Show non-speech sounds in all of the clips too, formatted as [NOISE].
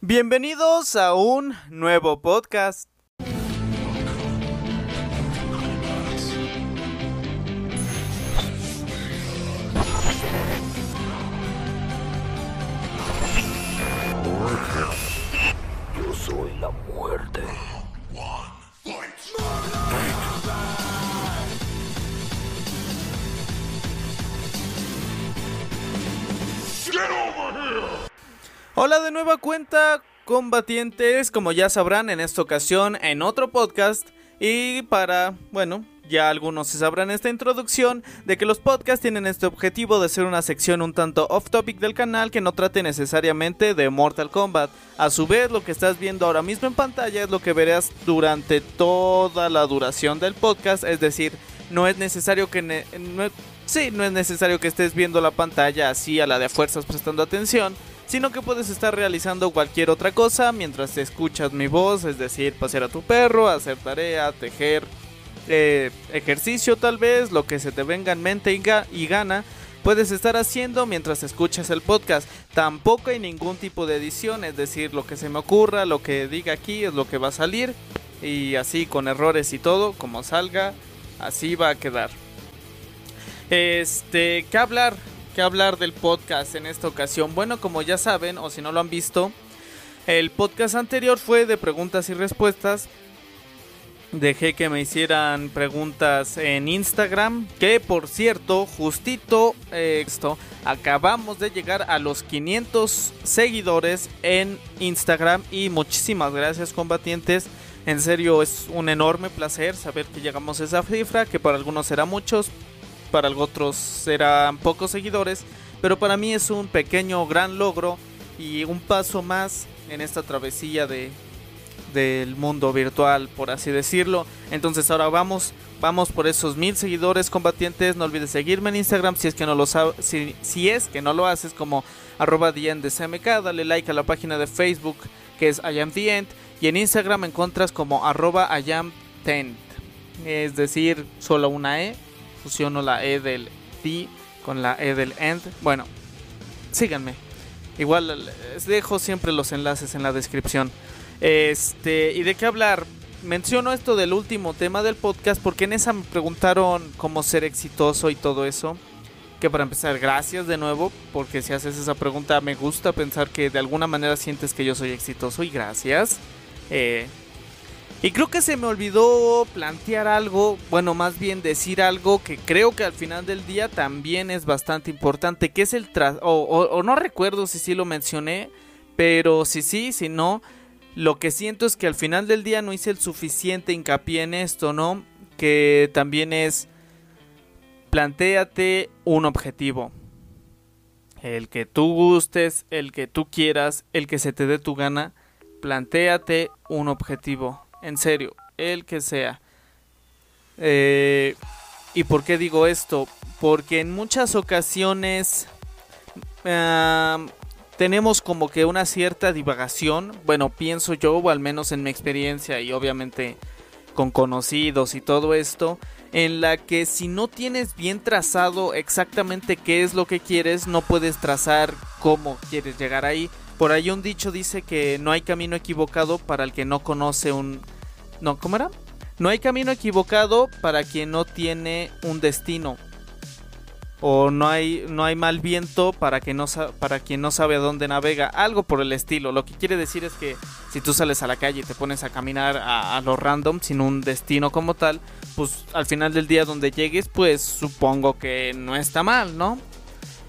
Bienvenidos a un nuevo podcast. Yo soy la muerte. Hola de nueva cuenta, combatientes, como ya sabrán en esta ocasión en otro podcast y para, bueno, ya algunos se sabrán esta introducción de que los podcasts tienen este objetivo de ser una sección un tanto off topic del canal que no trate necesariamente de Mortal Kombat. A su vez, lo que estás viendo ahora mismo en pantalla es lo que verás durante toda la duración del podcast, es decir, no es necesario que ne- sí, no es necesario que estés viendo la pantalla así a la de fuerzas prestando atención, sino que puedes estar realizando cualquier otra cosa mientras escuchas mi voz, es decir, pasear a tu perro, hacer tarea, tejer, eh, ejercicio tal vez, lo que se te venga en mente y, y gana, puedes estar haciendo mientras escuchas el podcast. Tampoco hay ningún tipo de edición, es decir, lo que se me ocurra, lo que diga aquí es lo que va a salir y así con errores y todo, como salga, así va a quedar. Este, ¿qué hablar? ¿Qué hablar del podcast en esta ocasión? Bueno, como ya saben, o si no lo han visto, el podcast anterior fue de preguntas y respuestas. Dejé que me hicieran preguntas en Instagram. Que por cierto, justito eh, esto, acabamos de llegar a los 500 seguidores en Instagram. Y muchísimas gracias, combatientes. En serio, es un enorme placer saber que llegamos a esa cifra. Que para algunos será muchos, para otros serán pocos seguidores. Pero para mí es un pequeño gran logro y un paso más en esta travesía de, del mundo virtual, por así decirlo. Entonces ahora vamos, vamos por esos mil seguidores combatientes. No olvides seguirme en Instagram si es que no lo si, si es que no lo haces como arroba. Dale like a la página de Facebook que es I. Y en Instagram me encuentras como arroba tent. Es decir, solo una E. Fusiono la E del the con la E del end. Bueno, síganme. Igual les dejo siempre los enlaces en la descripción. Este, ¿y de qué hablar? Menciono esto del último tema del podcast porque en esa me preguntaron cómo ser exitoso y todo eso. Que para empezar, gracias de nuevo, porque si haces esa pregunta me gusta pensar que de alguna manera sientes que yo soy exitoso y gracias. Eh, y creo que se me olvidó plantear algo, bueno, más bien decir algo que creo que al final del día también es bastante importante, que es el tras... O, no recuerdo si sí lo mencioné, pero si sí, si no, lo que siento es que al final del día no hice el suficiente hincapié en esto, ¿no? Que también es... Plantéate un objetivo. El que tú gustes, el que tú quieras, el que se te dé tu gana. Plantéate un objetivo. En serio, el que sea. Eh, ¿Y por qué digo esto? Porque en muchas ocasiones tenemos como que una cierta divagación. Bueno, pienso yo, o al menos en mi experiencia y obviamente con conocidos y todo esto, en la que si no tienes bien trazado exactamente qué es lo que quieres, no puedes trazar cómo quieres llegar ahí. Por ahí un dicho dice que no hay camino equivocado para el que no conoce un... No, ¿cómo era? No hay camino equivocado para quien no tiene un destino. O no hay, no hay mal viento para, que no, para quien no sabe a dónde navega. Algo por el estilo. Lo que quiere decir es que si tú sales a la calle y te pones a caminar a, a lo random sin un destino como tal, pues al final del día donde llegues, pues supongo que no está mal, ¿no?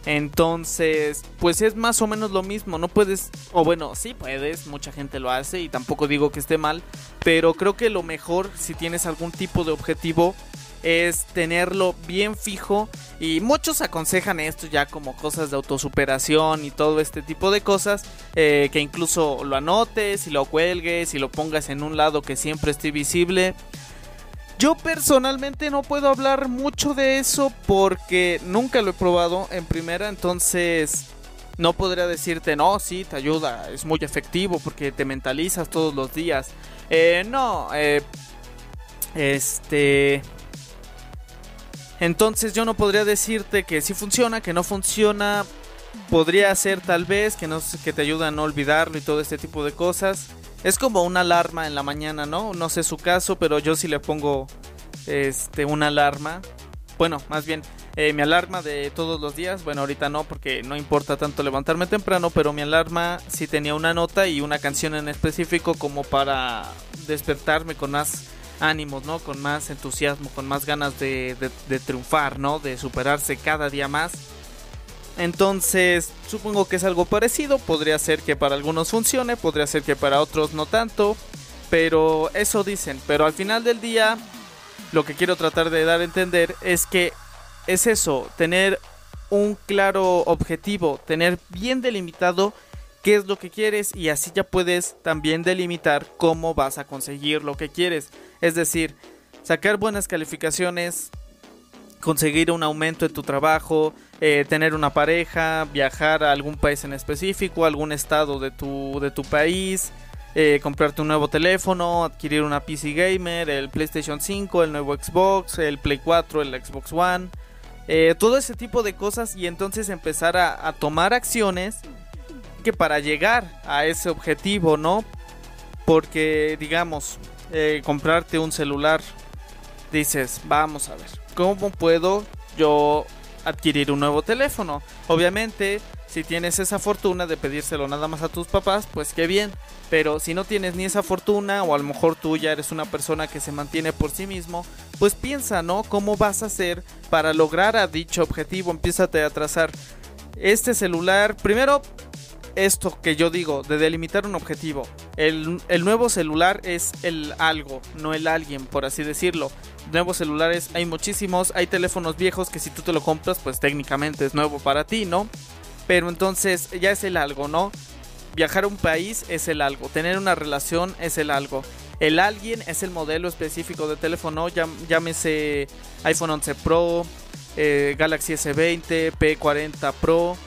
Entonces, pues es más o menos lo mismo, no puedes, o bueno, sí puedes, mucha gente lo hace y tampoco digo que esté mal, pero creo que lo mejor si tienes algún tipo de objetivo es tenerlo bien fijo y muchos aconsejan esto ya como cosas de autosuperación y todo este tipo de cosas eh, que incluso lo anotes y lo cuelgues y lo pongas en un lado que siempre esté visible yo personalmente no puedo hablar mucho de eso porque nunca lo he probado en primera, entonces no podría decirte, no, sí, te ayuda, es muy efectivo porque te mentalizas todos los días. Eh, no, eh, este... Entonces yo no podría decirte que sí funciona, que no funciona, podría ser tal vez que, no, que te ayuda a no olvidarlo y todo este tipo de cosas. Es como una alarma en la mañana, ¿no? No sé su caso, pero yo sí le pongo este, una alarma. Bueno, más bien, eh, mi alarma de todos los días. Bueno, ahorita no, porque no importa tanto levantarme temprano, pero mi alarma sí tenía una nota y una canción en específico como para despertarme con más ánimos, ¿no? Con más entusiasmo, con más ganas de, de triunfar, ¿no? De superarse cada día más. Entonces, supongo que es algo parecido. Podría ser que para algunos funcione, podría ser que para otros no tanto. Pero eso dicen. Pero al final del día, lo que quiero tratar de dar a entender es que es eso, tener un claro objetivo, tener bien delimitado qué es lo que quieres y así ya puedes también delimitar cómo vas a conseguir lo que quieres. Es decir, sacar buenas calificaciones, conseguir un aumento en tu trabajo, eh, tener una pareja, viajar a algún país en específico, algún estado de tu, de tu país, eh, comprarte un nuevo teléfono, adquirir una PC gamer, el PlayStation 5, el nuevo Xbox, el Play 4, el Xbox One, eh, todo ese tipo de cosas y entonces empezar a, a tomar acciones que para llegar a ese objetivo, ¿no? Porque digamos, comprarte un celular, dices, vamos a ver, ¿cómo puedo yo adquirir un nuevo teléfono? Obviamente, si tienes esa fortuna de pedírselo nada más a tus papás, pues qué bien. Pero si no tienes ni esa fortuna, o a lo mejor tú ya eres una persona que se mantiene por sí mismo, pues piensa, ¿no? ¿Cómo vas a hacer para lograr a dicho objetivo? Empiezate a trazar este celular. Primero, esto que yo digo, de delimitar un objetivo. El, nuevo celular es el algo, no el alguien, por así decirlo. Nuevos celulares hay muchísimos, hay teléfonos viejos que si tú te lo compras, pues técnicamente es nuevo para ti, ¿no? Pero entonces ya es el algo, ¿no? Viajar a un país es el algo, tener una relación es el algo. El alguien es el modelo específico de teléfono, llámese iPhone 11 Pro, eh, Galaxy S20, P40 Pro,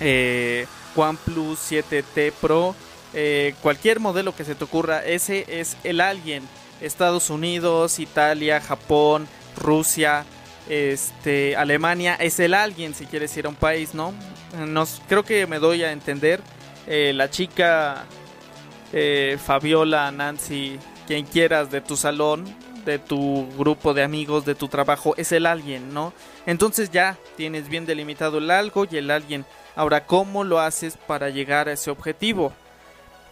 eh, OnePlus 7T Pro, eh, cualquier modelo que se te ocurra, ese es el alguien. Estados Unidos, Italia, Japón, Rusia, este, Alemania, es el alguien si quieres ir a un país, ¿no? Nos, creo que me doy a entender. Eh, la chica eh, Fabiola, Nancy, quien quieras de tu salón, de tu grupo de amigos, de tu trabajo, es el alguien, ¿no? Entonces ya tienes bien delimitado el algo y el alguien. Ahora, ¿cómo lo haces para llegar a ese objetivo?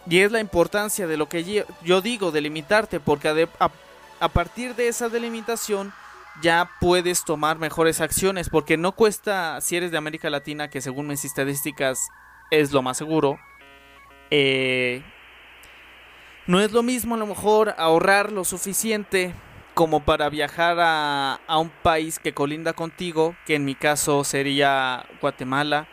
Y es la importancia de lo que yo digo, delimitarte, porque a, partir de esa delimitación ya puedes tomar mejores acciones, porque no cuesta, si eres de América Latina, que según mis estadísticas es lo más seguro, eh, no es lo mismo a lo mejor ahorrar lo suficiente como para viajar a, a un país que colinda contigo, que en mi caso sería Guatemala,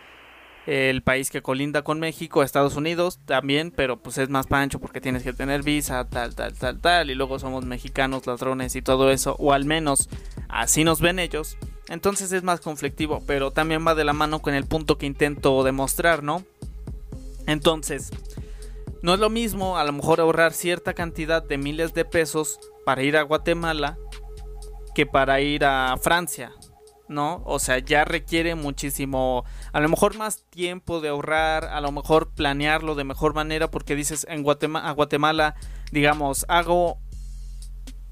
el país que colinda con México, Estados Unidos también, pero pues es más pancho porque tienes que tener visa, tal, tal, tal, tal, y luego somos mexicanos, ladrones y todo eso, o al menos así nos ven ellos. Entonces es más conflictivo, pero también va de la mano con el punto que intento demostrar, ¿no? Entonces, no es lo mismo a lo mejor ahorrar cierta cantidad de miles de pesos para ir a Guatemala que para ir a Francia, ¿no? O sea, ya requiere muchísimo, a lo mejor más tiempo de ahorrar, a lo mejor planearlo de mejor manera, porque dices, en Guatemala, Guatemala, digamos, hago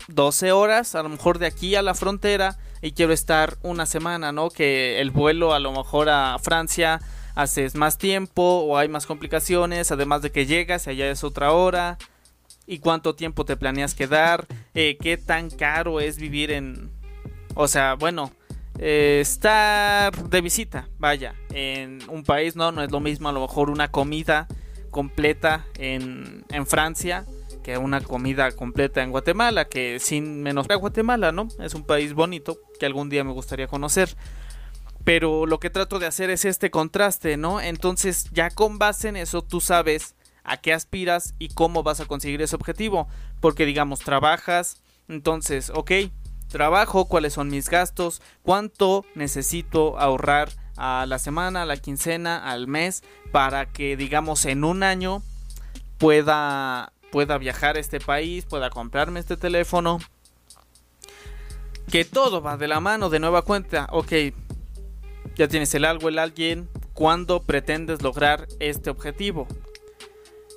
12 horas, a lo mejor de aquí a la frontera, y quiero estar una semana, ¿no? Que el vuelo a lo mejor a Francia haces más tiempo o hay más complicaciones, además de que llegas y allá es otra hora. ¿Y cuánto tiempo te planeas quedar? Eh, ¿Qué tan caro es vivir en... O sea, bueno, eh, estar de visita, vaya, en un país, no, no es lo mismo a lo mejor una comida completa en, en Francia que una comida completa en Guatemala, que sin menos a Guatemala, ¿no? Es un país bonito que algún día me gustaría conocer. Pero lo que trato de hacer es este contraste, ¿no? Entonces ya con base en eso tú sabes a qué aspiras y cómo vas a conseguir ese objetivo. Porque digamos, trabajas, entonces, ok, trabajo, cuáles son mis gastos, cuánto necesito ahorrar a la semana, a la quincena, al mes, para que digamos en un año pueda, pueda viajar a este país, pueda comprarme este teléfono. Que todo va de la mano de nueva cuenta. Ok, ya tienes el algo, el alguien, cuándo pretendes lograr este objetivo.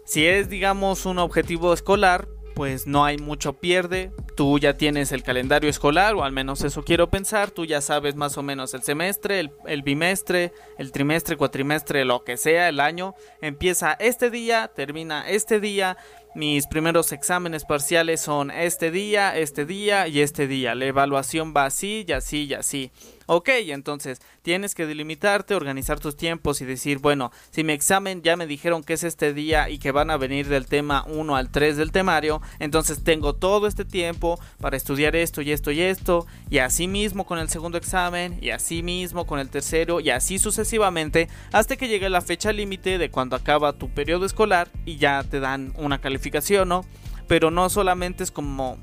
Si es, digamos, un objetivo escolar, pues no hay mucho pierde. Tú ya tienes el calendario escolar, o al menos eso quiero pensar. Tú ya sabes más o menos el semestre, el, bimestre, el trimestre, cuatrimestre, lo que sea, el año. Empieza este día, termina este día. Mis primeros exámenes parciales son este día, este día y este día. La evaluación va así y así y así. Ok, entonces tienes que delimitarte, organizar tus tiempos y decir, bueno, si mi examen ya me dijeron que es este día y que van a venir del tema 1 al 3 del temario, entonces tengo todo este tiempo para estudiar esto y esto y esto, y así mismo con el segundo examen, y así mismo con el tercero, y así sucesivamente, hasta que llegue la fecha límite de cuando acaba tu periodo escolar y ya te dan una calificación, ¿no? Pero no solamente es como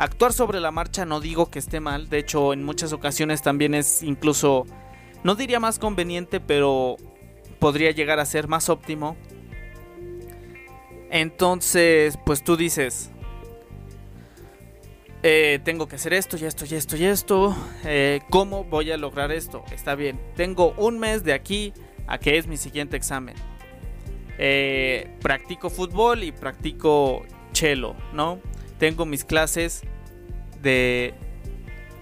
Actuar sobre la marcha no digo que esté mal, de hecho en muchas ocasiones también es incluso, no diría más conveniente, pero podría llegar a ser más óptimo. Entonces, pues tú dices, eh, tengo que hacer esto y esto y esto y esto. Eh, ¿Cómo voy a lograr esto? Está bien. Tengo un mes de aquí a que es mi siguiente examen. Eh, practico fútbol y practico chelo, ¿no? Tengo mis clases de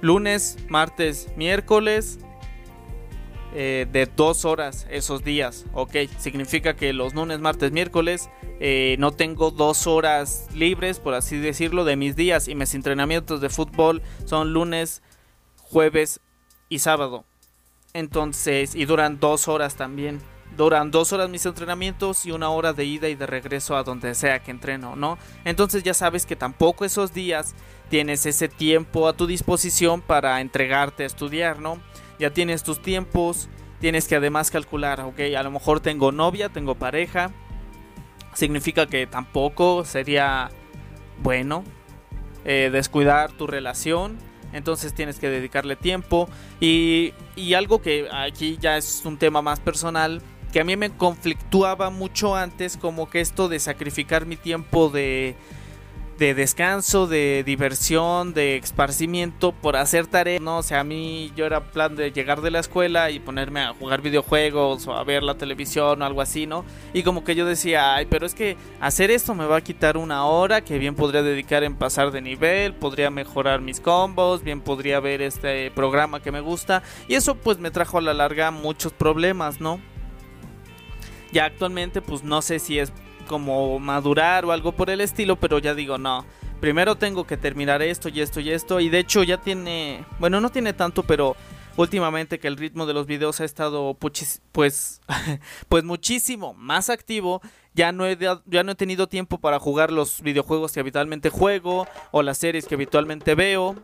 lunes, martes, miércoles. Eh, de dos horas esos días, ok, significa que los lunes, martes, miércoles eh, no tengo dos horas libres, por así decirlo, de mis días y mis entrenamientos de fútbol son lunes, jueves y sábado. Entonces, y duran dos horas también. Duran dos horas mis entrenamientos y una hora de ida y de regreso a donde sea que entreno, ¿no? Entonces ya sabes que tampoco esos días tienes ese tiempo a tu disposición para entregarte a estudiar, ¿no? Ya tienes tus tiempos, tienes que además calcular, ok, a lo mejor tengo novia, tengo pareja, significa que tampoco sería bueno eh, descuidar tu relación, entonces tienes que dedicarle tiempo y, y algo que aquí ya es un tema más personal, que a mí me conflictuaba mucho antes, como que esto de sacrificar mi tiempo de, de descanso, de diversión, de esparcimiento por hacer tareas. No, o sea, a mí yo era plan de llegar de la escuela y ponerme a jugar videojuegos o a ver la televisión o algo así, ¿no? Y como que yo decía, ay, pero es que hacer esto me va a quitar una hora que bien podría dedicar en pasar de nivel, podría mejorar mis combos, bien podría ver este programa que me gusta. Y eso pues me trajo a la larga muchos problemas, ¿no? Ya actualmente pues no sé si es como madurar o algo por el estilo, pero ya digo, no. Primero tengo que terminar esto y esto y esto. Y de hecho ya tiene, bueno, no tiene tanto, pero últimamente que el ritmo de los videos ha estado pues [LAUGHS] pues muchísimo más activo ya no he ya no he tenido tiempo para jugar los videojuegos que habitualmente juego o las series que habitualmente veo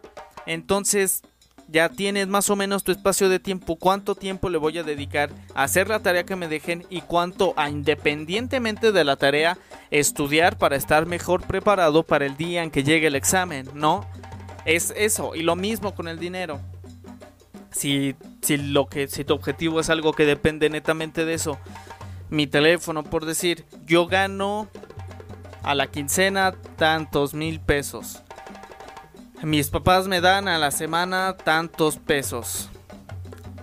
entonces ya tienes más o menos tu espacio de tiempo, cuánto tiempo le voy a dedicar a hacer la tarea que me dejen y cuánto a independientemente de la tarea estudiar para estar mejor preparado para el día en que llegue el examen, ¿no? Es eso, y lo mismo con el dinero. Si, si, lo que, si tu objetivo es algo que depende netamente de eso, mi teléfono, por decir, yo gano a la quincena tantos mil pesos mis papás me dan a la semana tantos pesos.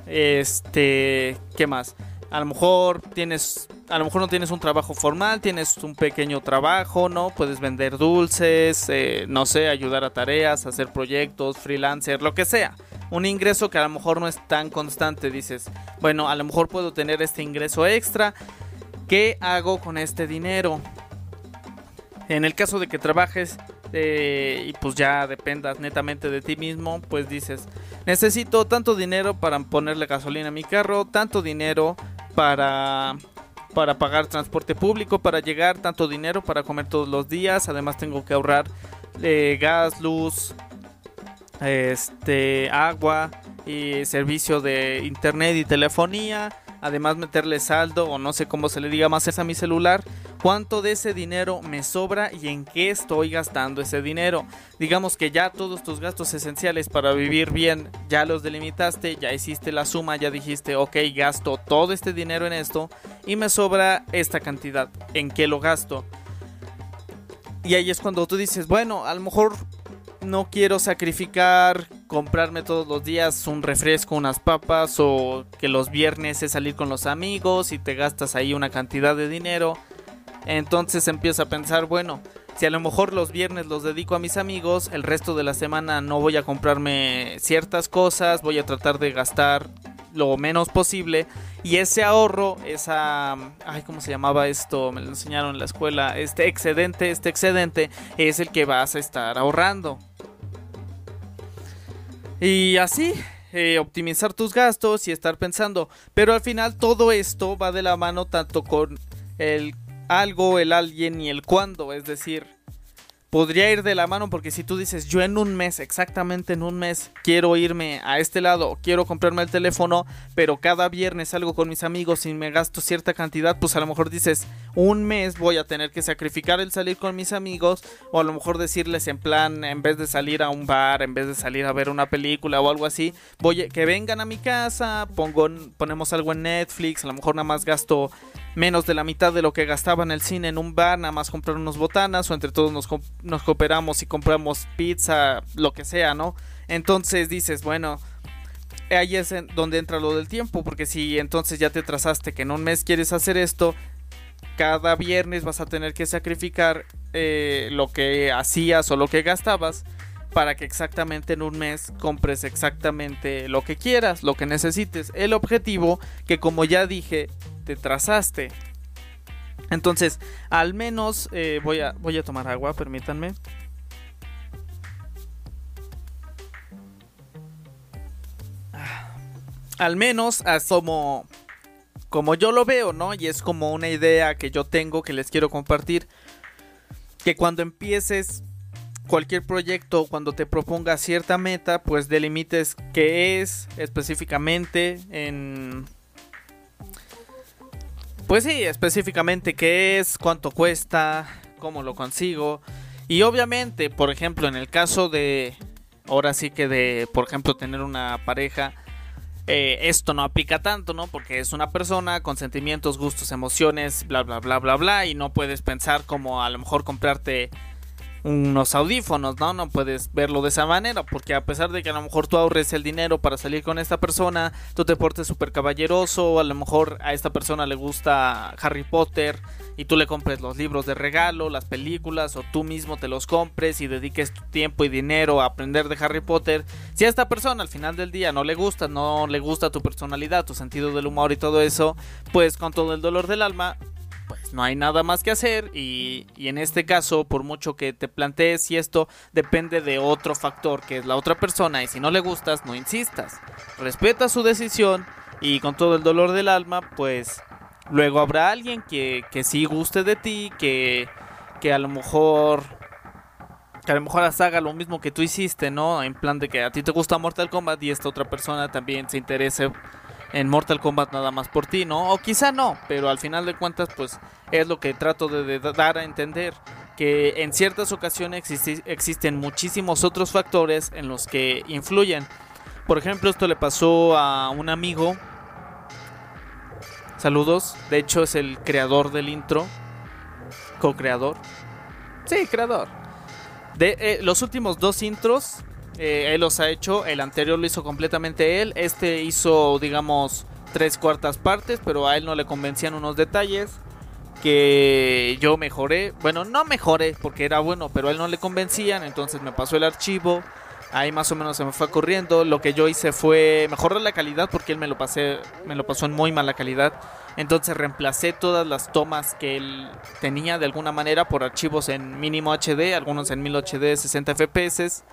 Este, ¿qué más? A lo mejor tienes, a lo mejor no tienes un trabajo formal, tienes un pequeño trabajo, ¿no? Puedes vender dulces, eh, no sé, ayudar a tareas, hacer proyectos, freelancer, lo que sea. Un ingreso que a lo mejor no es tan constante, dices, bueno, a lo mejor puedo tener este ingreso extra. ¿Qué hago con este dinero? En el caso de que trabajes, eh, y pues ya dependas netamente de ti mismo, pues dices, necesito tanto dinero para ponerle gasolina a mi carro, tanto dinero para para pagar transporte público, para llegar, tanto dinero para comer todos los días, además tengo que ahorrar eh, gas, luz, este, agua y servicio de internet y telefonía, además meterle saldo o no sé cómo se le diga más a mi celular, cuánto de ese dinero me sobra y en qué estoy gastando ese dinero. Digamos que ya todos tus gastos esenciales para vivir bien ya los delimitaste, ya hiciste la suma, ya dijiste, ok, gasto todo este dinero en esto y me sobra esta cantidad, ¿en qué lo gasto? Y ahí es cuando tú dices, bueno, a lo mejor no quiero sacrificar comprarme todos los días un refresco, unas papas o que los viernes es salir con los amigos y te gastas ahí una cantidad de dinero. Entonces empiezo a pensar, bueno, si a lo mejor los viernes los dedico a mis amigos, el resto de la semana no voy a comprarme ciertas cosas, voy a tratar de gastar lo menos posible y ese ahorro, esa, ay, ¿cómo se llamaba esto? Me lo enseñaron en la escuela, este excedente, este excedente es el que vas a estar ahorrando. Y así, eh, optimizar tus gastos y estar pensando. Pero al final todo esto va de la mano tanto con el algo, el alguien y el cuándo. Es decir, podría ir de la mano porque si tú dices yo en un mes, exactamente en un mes, quiero irme a este lado, quiero comprarme el teléfono, pero cada viernes salgo con mis amigos y me gasto cierta cantidad, pues a lo mejor dices un mes voy a tener que sacrificar el salir con mis amigos o a lo mejor decirles en plan, en vez de salir a un bar, en vez de salir a ver una película o algo así, voy a, que vengan a mi casa, pongo, ponemos algo en Netflix, a lo mejor nada más gasto menos de la mitad de lo que gastaba en el cine en un bar, nada más comprar unos botanas o entre todos nos, cooperamos y compramos pizza, lo que sea, ¿no? Entonces dices, bueno, ahí es donde entra lo del tiempo, porque si entonces ya te trazaste que en un mes quieres hacer esto, cada viernes vas a tener que sacrificar eh, lo que hacías o lo que gastabas para que exactamente en un mes compres exactamente lo que quieras, lo que necesites. El objetivo que como ya dije te trazaste. Entonces, al menos eh, voy, a, voy a tomar agua, permítanme. Ah, al menos como, como yo lo veo, ¿no? Y es como una idea que yo tengo que les quiero compartir. Que cuando empieces cualquier proyecto, cuando te proponga cierta meta, pues delimites qué es específicamente en pues sí, específicamente qué es, cuánto cuesta, cómo lo consigo. Y obviamente, por ejemplo, en el caso de, ahora sí que de, por ejemplo, tener una pareja, eh, esto no aplica tanto, ¿no? Porque es una persona con sentimientos, gustos, emociones, bla, bla, bla, bla, bla. Y no puedes pensar como a lo mejor comprarte unos audífonos, ¿no? No puedes verlo de esa manera, porque a pesar de que a lo mejor tú ahorres el dinero para salir con esta persona, tú te portes súper caballeroso, a lo mejor a esta persona le gusta Harry Potter y tú le compres los libros de regalo, las películas, o tú mismo te los compres y dediques tu tiempo y dinero a aprender de Harry Potter. Si a esta persona al final del día no le gusta, no le gusta tu personalidad, tu sentido del humor y todo eso, pues con todo el dolor del alma, no hay nada más que hacer y, en este caso, por mucho que te plantees si esto depende de otro factor que es la otra persona y si no le gustas, no insistas. Respeta su decisión y con todo el dolor del alma, pues luego habrá alguien que, que sí guste de ti, que, que a lo mejor que a lo mejor haga lo mismo que tú hiciste, ¿no? En plan de que a ti te gusta Mortal Kombat y esta otra persona también se interese en Mortal Kombat nada más por ti, ¿no? O quizá no, pero al final de cuentas pues es lo que trato de, dar a entender que en ciertas ocasiones existen muchísimos otros factores en los que influyen. Por ejemplo, esto le pasó a un amigo. Saludos, de hecho es el creador del intro, co-creador. Sí, creador. De eh, los últimos dos intros eh, él los ha hecho, el anterior lo hizo completamente él, este hizo digamos tres cuartas partes, pero a él no le convencían unos detalles que yo mejoré, bueno no mejoré porque era bueno, pero a él no le convencían, entonces me pasó el archivo, ahí más o menos se me fue corriendo, lo que yo hice fue mejorar la calidad porque él me lo pasé, me lo pasó en muy mala calidad. Entonces reemplacé todas las tomas que él tenía de alguna manera por archivos en mínimo HD, algunos en 1080 60 FPS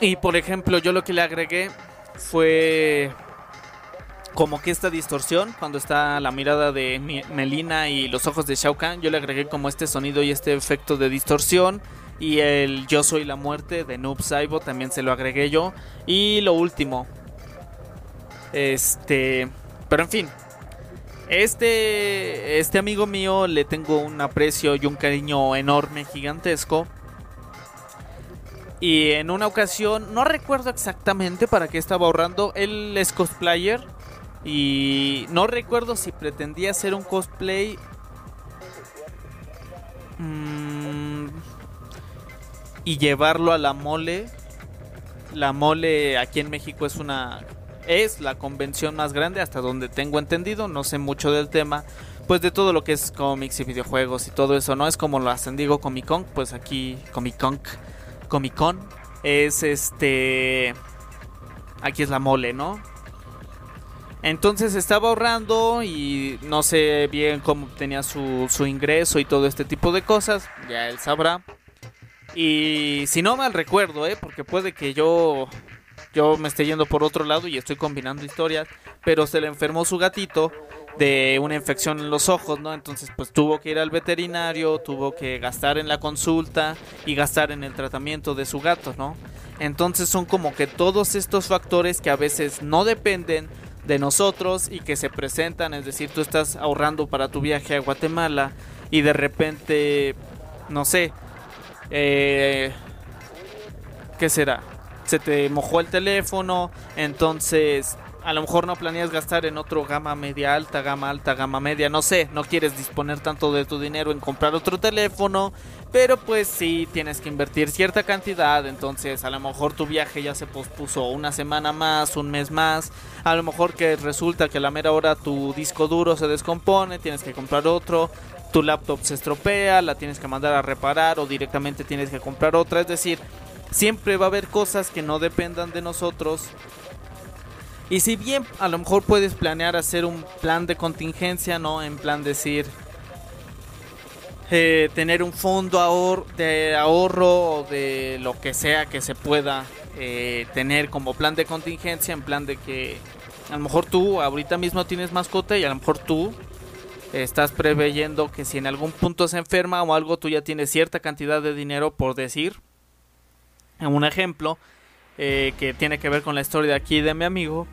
y por ejemplo, yo lo que le agregué fue como que esta distorsión, cuando está la mirada de Melina y los ojos de Shao Kahn, yo le agregué como este sonido y este efecto de distorsión. Y el Yo Soy la Muerte de Noob Saibo también se lo agregué yo. Y lo último. Este. Pero en fin. Este. Este amigo mío le tengo un aprecio y un cariño enorme, gigantesco. Y en una ocasión, no recuerdo exactamente para qué estaba ahorrando, él es cosplayer. Y no recuerdo si pretendía hacer un cosplay. Mm, y llevarlo a la mole. La mole aquí en México es una es la convención más grande hasta donde tengo entendido, no sé mucho del tema, pues de todo lo que es cómics y videojuegos y todo eso, ¿no? Es como lo hacen digo Comic Con, pues aquí Comic Con, Comic Con es este aquí es la mole, ¿no? Entonces estaba ahorrando y no sé bien cómo tenía su, su ingreso y todo este tipo de cosas, ya él sabrá. Y si no mal recuerdo, ¿eh? porque puede que yo, yo me esté yendo por otro lado y estoy combinando historias, pero se le enfermó su gatito de una infección en los ojos, ¿no? Entonces pues tuvo que ir al veterinario, tuvo que gastar en la consulta y gastar en el tratamiento de su gato, ¿no? Entonces son como que todos estos factores que a veces no dependen de nosotros y que se presentan, es decir, tú estás ahorrando para tu viaje a Guatemala y de repente, no sé, eh, ¿qué será? Se te mojó el teléfono, entonces a lo mejor no planeas gastar en otro gama media alta, gama alta, gama media, no sé, no quieres disponer tanto de tu dinero en comprar otro teléfono, pero pues sí tienes que invertir cierta cantidad, entonces a lo mejor tu viaje ya se pospuso una semana más, un mes más, a lo mejor que resulta que a la mera hora tu disco duro se descompone, tienes que comprar otro, tu laptop se estropea, la tienes que mandar a reparar o directamente tienes que comprar otra, es decir, siempre va a haber cosas que no dependan de nosotros y si bien a lo mejor puedes planear hacer un plan de contingencia, ¿no? En plan decir, eh, tener un fondo de ahorro o de lo que sea que se pueda eh, tener como plan de contingencia, en plan de que a lo mejor tú ahorita mismo tienes mascota y a lo mejor tú estás preveyendo que si en algún punto se enferma o algo, tú ya tienes cierta cantidad de dinero por decir. Un ejemplo, eh, que tiene que ver con la historia de aquí de mi amigo.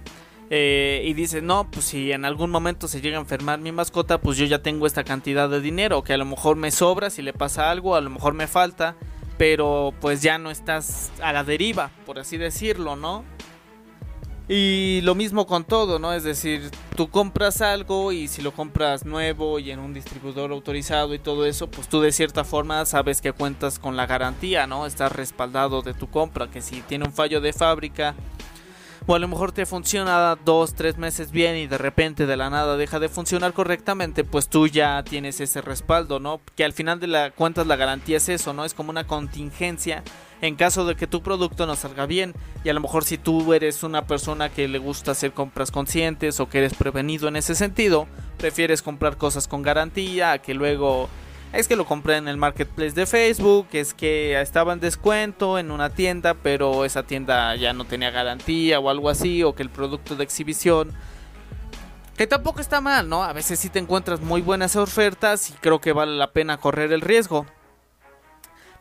Eh, y dice, no, pues si en algún momento se llega a enfermar mi mascota, pues yo ya tengo esta cantidad de dinero, que a lo mejor me sobra si le pasa algo, a lo mejor me falta, pero pues ya no estás a la deriva, por así decirlo, ¿no? Y lo mismo con todo, ¿no? Es decir, tú compras algo y si lo compras nuevo y en un distribuidor autorizado y todo eso, pues tú de cierta forma sabes que cuentas con la garantía, ¿no? Estás respaldado de tu compra, que si tiene un fallo de fábrica o a lo mejor te funciona dos, tres meses bien y de repente de la nada deja de funcionar correctamente, pues tú ya tienes ese respaldo, ¿no? Que al final de la cuentas la garantía es eso, ¿no? Es como una contingencia en caso de que tu producto no salga bien y a lo mejor si tú eres una persona que le gusta hacer compras conscientes o que eres prevenido en ese sentido, prefieres comprar cosas con garantía que luego es que lo compré en el marketplace de Facebook, es que estaba en descuento en una tienda, pero esa tienda ya no tenía garantía o algo así, o que el producto de exhibición, que tampoco está mal, ¿no? A veces sí te encuentras muy buenas ofertas y creo que vale la pena correr el riesgo.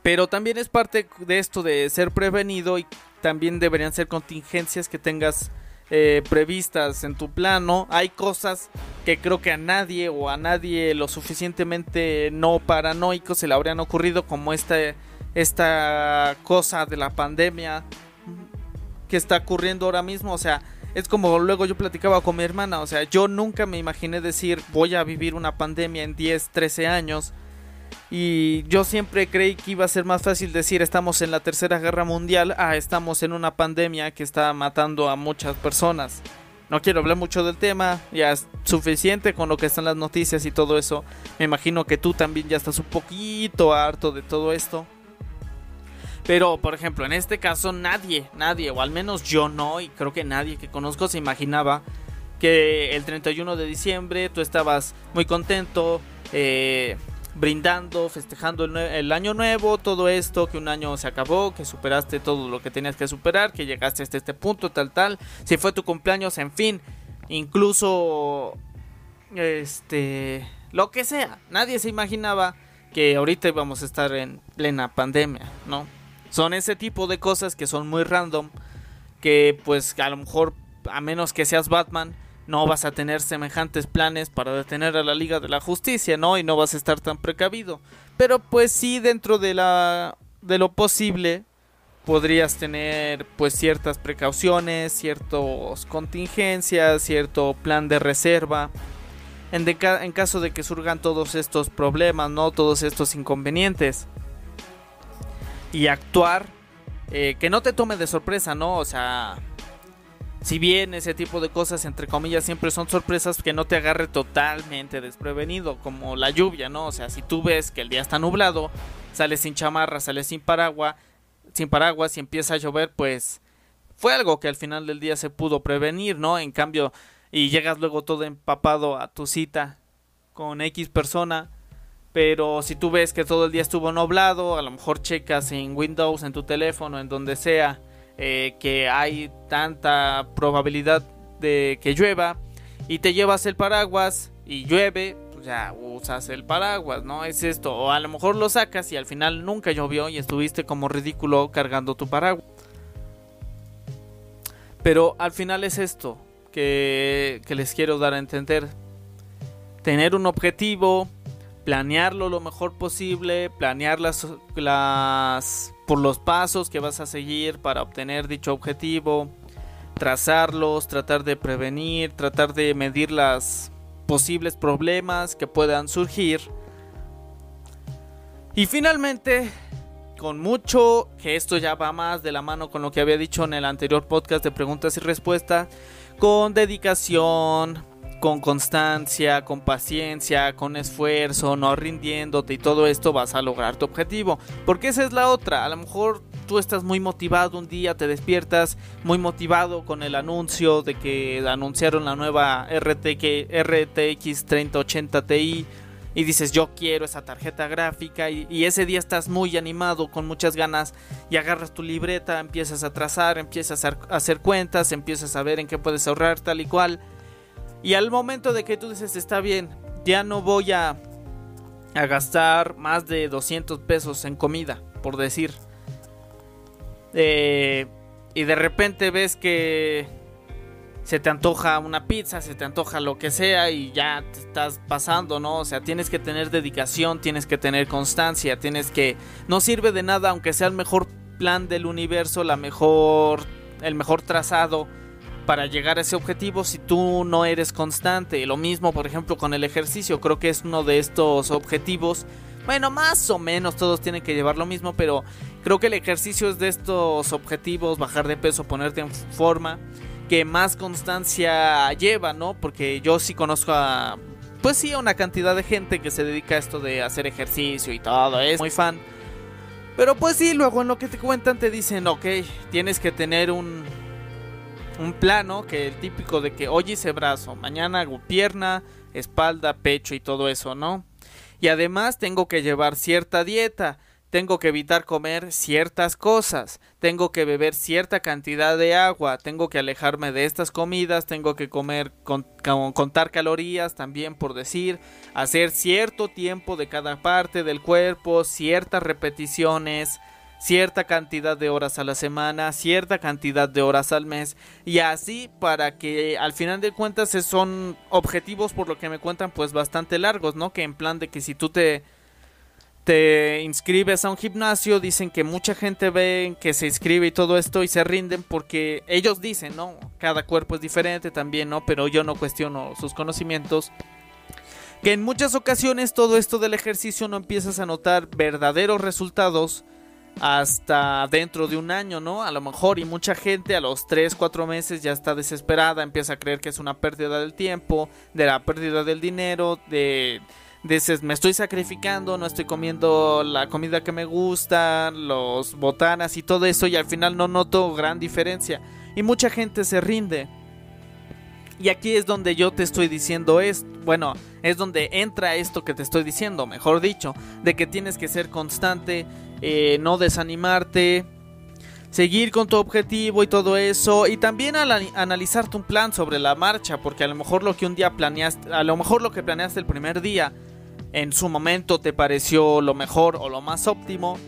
Pero también es parte de esto de ser prevenido y también deberían ser contingencias que tengas eh, previstas en tu plano. Hay cosas que creo que a nadie o a nadie lo suficientemente no paranoico se le habrían ocurrido como esta, esta cosa de la pandemia que está ocurriendo ahora mismo. O sea, es como luego yo platicaba con mi hermana. O sea, yo nunca me imaginé decir voy a vivir una pandemia en 10, 13 años. Y yo siempre creí que iba a ser más fácil decir estamos en la tercera guerra mundial a estamos en una pandemia que está matando a muchas personas. No quiero hablar mucho del tema, ya es suficiente con lo que están las noticias y todo eso. Me imagino que tú también ya estás un poquito harto de todo esto. Pero, por ejemplo, en este caso nadie, nadie, o al menos yo no, y creo que nadie que conozco se imaginaba que el 31 de diciembre tú estabas muy contento, eh, brindando, festejando el, año nuevo, todo esto, que un año se acabó, que superaste todo lo que tenías que superar, que llegaste hasta este punto, tal, tal, si fue tu cumpleaños, en fin, incluso, este, lo que sea, nadie se imaginaba que ahorita íbamos a estar en plena pandemia, ¿no? Son ese tipo de cosas que son muy random, que pues a lo mejor, a menos que seas Batman, no vas a tener semejantes planes para detener a la Liga de la Justicia, ¿no? Y no vas a estar tan precavido. Pero pues sí, dentro de la de lo posible podrías tener pues ciertas precauciones, ciertas contingencias, cierto plan de reserva. En, caso de que surjan todos estos problemas, ¿no? Todos estos inconvenientes. Y actuar eh, que no te tome de sorpresa, ¿no? O sea, si bien ese tipo de cosas, entre comillas, siempre son sorpresas, que no te agarre totalmente desprevenido, como la lluvia, ¿no? O sea, si tú ves que el día está nublado, sales sin chamarra, sales sin paraguas, sin paraguas y empieza a llover, pues fue algo que al final del día se pudo prevenir, ¿no? En cambio, y llegas luego todo empapado a tu cita con X persona, pero si tú ves que todo el día estuvo nublado, a lo mejor checas en Windows, en tu teléfono, en donde sea, eh, que hay tanta probabilidad de que llueva y te llevas el paraguas y llueve, pues ya usas el paraguas, ¿no? Es esto, o a lo mejor lo sacas y al final nunca llovió y estuviste como ridículo cargando tu paraguas. Pero al final es esto que, que les quiero dar a entender. Tener un objetivo, planearlo lo mejor posible, planear las, las por los pasos que vas a seguir para obtener dicho objetivo, trazarlos, tratar de prevenir, tratar de medir los posibles problemas que puedan surgir. Y finalmente, con mucho, que esto ya va más de la mano con lo que había dicho en el anterior podcast de preguntas y respuestas, con dedicación, con constancia, con paciencia, con esfuerzo, no rindiéndote y todo esto vas a lograr tu objetivo. Porque esa es la otra. A lo mejor tú estás muy motivado un día, te despiertas muy motivado con el anuncio de que anunciaron la nueva RTX 3080 Ti y dices yo quiero esa tarjeta gráfica y, ese día estás muy animado con muchas ganas y agarras tu libreta, empiezas a trazar, empiezas a hacer cuentas, empiezas a ver en qué puedes ahorrar tal y cual y al momento de que tú dices, está bien, ya no voy a, gastar más de 200 pesos en comida, por decir. Eh, y de repente ves que se te antoja una pizza, se te antoja lo que sea y ya te estás pasando, ¿no? O sea, tienes que tener dedicación, tienes que tener constancia, tienes que... No sirve de nada aunque sea el mejor plan del universo, la mejor... el mejor trazado para llegar a ese objetivo si tú no eres constante. Lo mismo, por ejemplo, con el ejercicio. Creo que es uno de estos objetivos. Bueno, más o menos todos tienen que llevar lo mismo, pero creo que el ejercicio es de estos objetivos, bajar de peso, ponerte en forma, que más constancia lleva, ¿no? Porque yo sí conozco a, pues sí, a una cantidad de gente que se dedica a esto de hacer ejercicio y todo, es muy fan. Pero pues sí, luego en lo que te cuentan te dicen, ok, tienes que tener un, un plano que el típico de que hoy hice brazo, mañana hago pierna, espalda, pecho y todo eso, ¿no? Y además tengo que llevar cierta dieta, tengo que evitar comer ciertas cosas, tengo que beber cierta cantidad de agua, tengo que alejarme de estas comidas, tengo que comer, con, contar calorías también por decir, hacer cierto tiempo de cada parte del cuerpo, ciertas repeticiones, cierta cantidad de horas a la semana, cierta cantidad de horas al mes y así para que al final de cuentas son objetivos por lo que me cuentan pues bastante largos, ¿no? Que en plan de que si tú te te inscribes a un gimnasio, dicen que mucha gente ve que se inscribe y todo esto y se rinden porque ellos dicen, ¿no? Cada cuerpo es diferente también, ¿no? Pero yo no cuestiono sus conocimientos que en muchas ocasiones todo esto del ejercicio no empiezas a notar verdaderos resultados hasta dentro de un año, ¿no? A lo mejor y mucha gente a los 3, 4 meses ya está desesperada, empieza a creer que es una pérdida del tiempo, de la pérdida del dinero, de dices, me estoy sacrificando, no estoy comiendo la comida que me gusta, los botanas y todo eso y al final no noto gran diferencia y mucha gente se rinde. Y aquí es donde yo te estoy diciendo esto, bueno, es donde entra esto que te estoy diciendo, mejor dicho, de que tienes que ser constante, eh, no desanimarte, seguir con tu objetivo y todo eso, y también analizarte un plan sobre la marcha, porque a lo mejor lo que un día planeaste, a lo mejor lo que planeaste el primer día, en su momento te pareció lo mejor o lo más óptimo,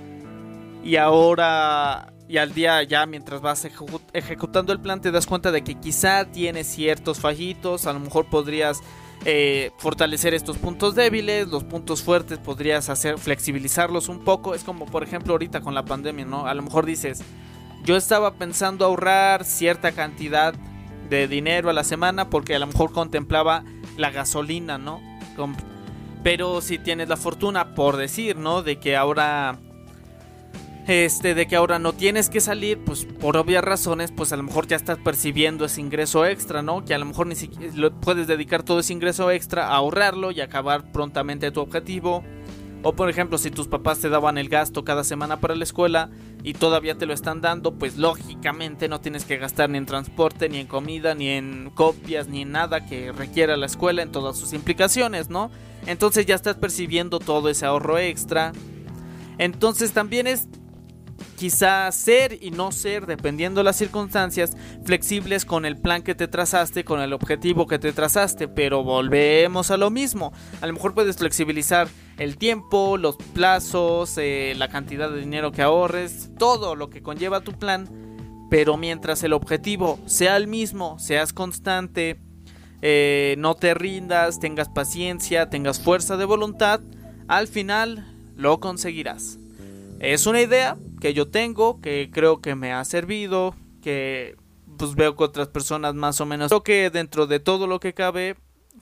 y ahora y al día ya mientras vas ejecutando el plan te das cuenta de que quizá tienes ciertos fallitos, a lo mejor podrías eh, fortalecer estos puntos débiles, los puntos fuertes podrías hacer flexibilizarlos un poco, es como por ejemplo ahorita con la pandemia, ¿no? A lo mejor dices, yo estaba pensando ahorrar cierta cantidad de dinero a la semana porque a lo mejor contemplaba la gasolina, ¿no? Pero si tienes la fortuna, por decir, ¿no? De que ahora este de que ahora no tienes que salir, pues por obvias razones, pues a lo mejor ya estás percibiendo ese ingreso extra, ¿no? Que a lo mejor ni siquiera puedes dedicar todo ese ingreso extra a ahorrarlo y acabar prontamente tu objetivo. O por ejemplo, si tus papás te daban el gasto cada semana para la escuela y todavía te lo están dando, pues lógicamente no tienes que gastar ni en transporte, ni en comida, ni en copias, ni en nada que requiera la escuela en todas sus implicaciones, ¿no? Entonces ya estás percibiendo todo ese ahorro extra. Entonces también es quizá ser y no ser, dependiendo de las circunstancias, flexibles con el plan que te trazaste, con el objetivo que te trazaste, pero volvemos a lo mismo. A lo mejor puedes flexibilizar el tiempo, los plazos, eh, la cantidad de dinero que ahorres, todo lo que conlleva tu plan, pero mientras el objetivo sea el mismo, seas constante, eh, no te rindas, tengas paciencia, tengas fuerza de voluntad, al final lo conseguirás. Es una idea, que yo tengo, que creo que me ha servido, que pues veo que otras personas más o menos creo que dentro de todo lo que cabe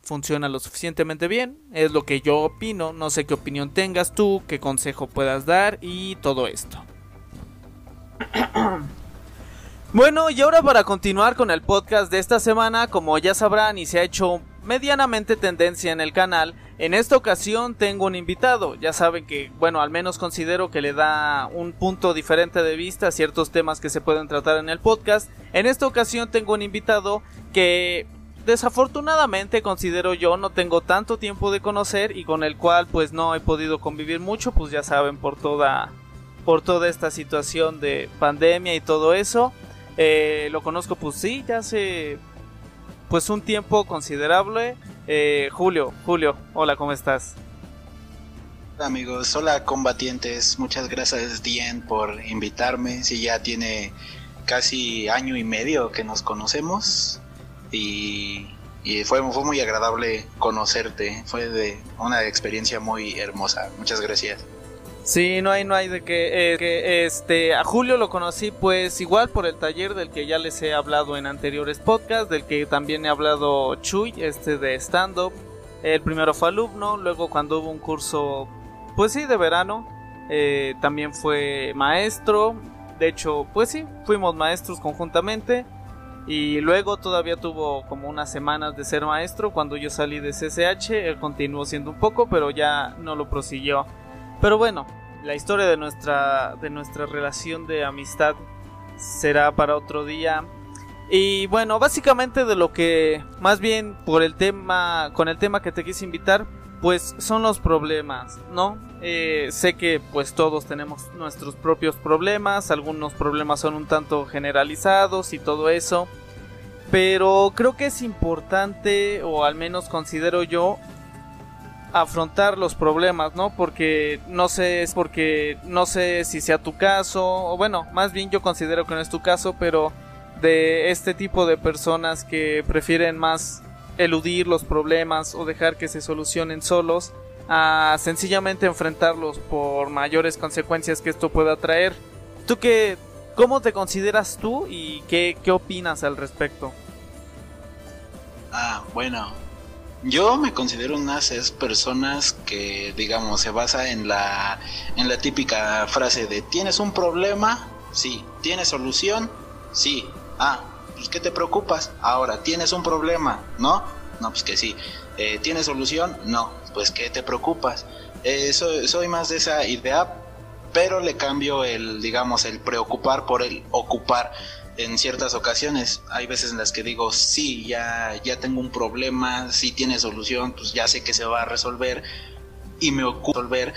funciona lo suficientemente bien, es lo que yo opino, no sé qué opinión tengas tú, qué consejo puedas dar y todo esto. Bueno, y ahora para continuar con el podcast de esta semana, como ya sabrán y se ha hecho medianamente tendencia en el canal, en esta ocasión tengo un invitado. Ya saben que, bueno, al menos considero que le da un punto diferente de vista a ciertos temas que se pueden tratar en el podcast. En esta ocasión tengo un invitado que desafortunadamente considero yo no tengo tanto tiempo de conocer y con el cual pues no he podido convivir mucho, pues ya saben por toda por toda esta situación de pandemia y todo eso. Eh, lo conozco pues sí, ya hace pues un tiempo considerable. Eh, Julio, Julio, hola, ¿cómo estás? Hola amigos, hola combatientes, muchas gracias Dien por invitarme, si ya tiene casi año y medio que nos conocemos y, fue, fue muy agradable conocerte, fue de una experiencia muy hermosa, muchas gracias. Sí, no hay, no hay de que, eh, este, a Julio lo conocí pues igual por el taller del que ya les he hablado en anteriores podcasts, del que también he hablado Chuy, este de stand-up. El primero fue alumno, luego cuando hubo un curso, pues sí, de verano, eh, también fue maestro. De hecho, pues sí, fuimos maestros conjuntamente. Y luego todavía tuvo como unas semanas de ser maestro. Cuando yo salí de CCH, él continuó siendo un poco, pero ya no lo prosiguió. Pero bueno, la historia de nuestra, de nuestra relación de amistad será para otro día. Y bueno, básicamente de lo que, más bien por el tema, con el tema que te quise invitar, pues son los problemas, ¿no? Eh, sé que pues todos tenemos nuestros propios problemas, algunos problemas son un tanto generalizados y todo eso, pero creo que es importante, o al menos considero yo, afrontar los problemas, ¿no? Porque no sé, es porque no sé si sea tu caso, o bueno, más bien yo considero que no es tu caso, pero de este tipo de personas que prefieren más eludir los problemas o dejar que se solucionen solos a sencillamente enfrentarlos por mayores consecuencias que esto pueda traer. ¿Tú qué, cómo te consideras tú y qué, qué opinas al respecto? Ah, bueno, yo me considero unas esas personas que, digamos, se basa en la, en la típica frase de ¿tienes un problema? Sí. ¿Tienes solución? Sí. Ah, pues ¿qué te preocupas? Ahora, ¿tienes un problema? ¿No? No, pues que sí. Eh, ¿Tienes solución? No. Pues ¿qué te preocupas? Eh, soy, soy más de esa idea, pero le cambio el, digamos, el preocupar por el ocupar en ciertas ocasiones. Hay veces en las que digo, sí, ya, ya tengo un problema, sí tiene solución, pues ya sé que se va a resolver y me ocupo resolver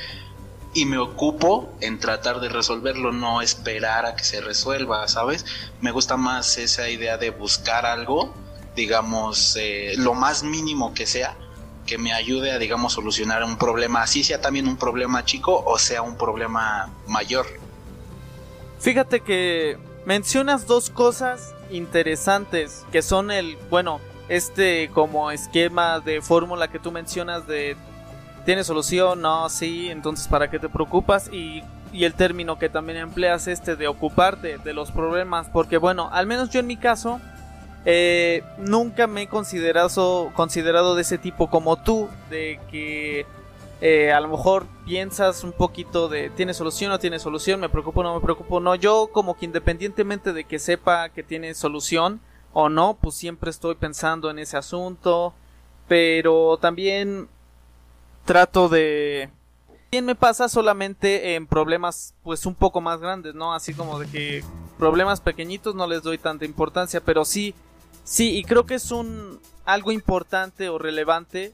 y me ocupo en tratar de resolverlo, no esperar a que se resuelva, ¿sabes? Me gusta más esa idea de buscar algo, digamos, eh, lo más mínimo que sea, que me ayude a, digamos, solucionar un problema, así sea también un problema chico o sea un problema mayor. Fíjate que mencionas dos cosas interesantes que son el, bueno, este como esquema de fórmula que tú mencionas de tiene solución, no, sí, entonces para qué te preocupas y, y el término que también empleas este de ocuparte de los problemas, porque bueno, al menos yo en mi caso eh, nunca me he considerado, considerado de ese tipo como tú, de que eh, a lo mejor piensas un poquito de tiene solución o tiene solución, me preocupo o no me preocupo, no, yo como que independientemente de que sepa que tiene solución o no, pues siempre estoy pensando en ese asunto, pero también trato de bien me pasa solamente en problemas pues un poco más grandes, ¿no? Así como de que problemas pequeñitos no les doy tanta importancia, pero sí sí y creo que es un algo importante o relevante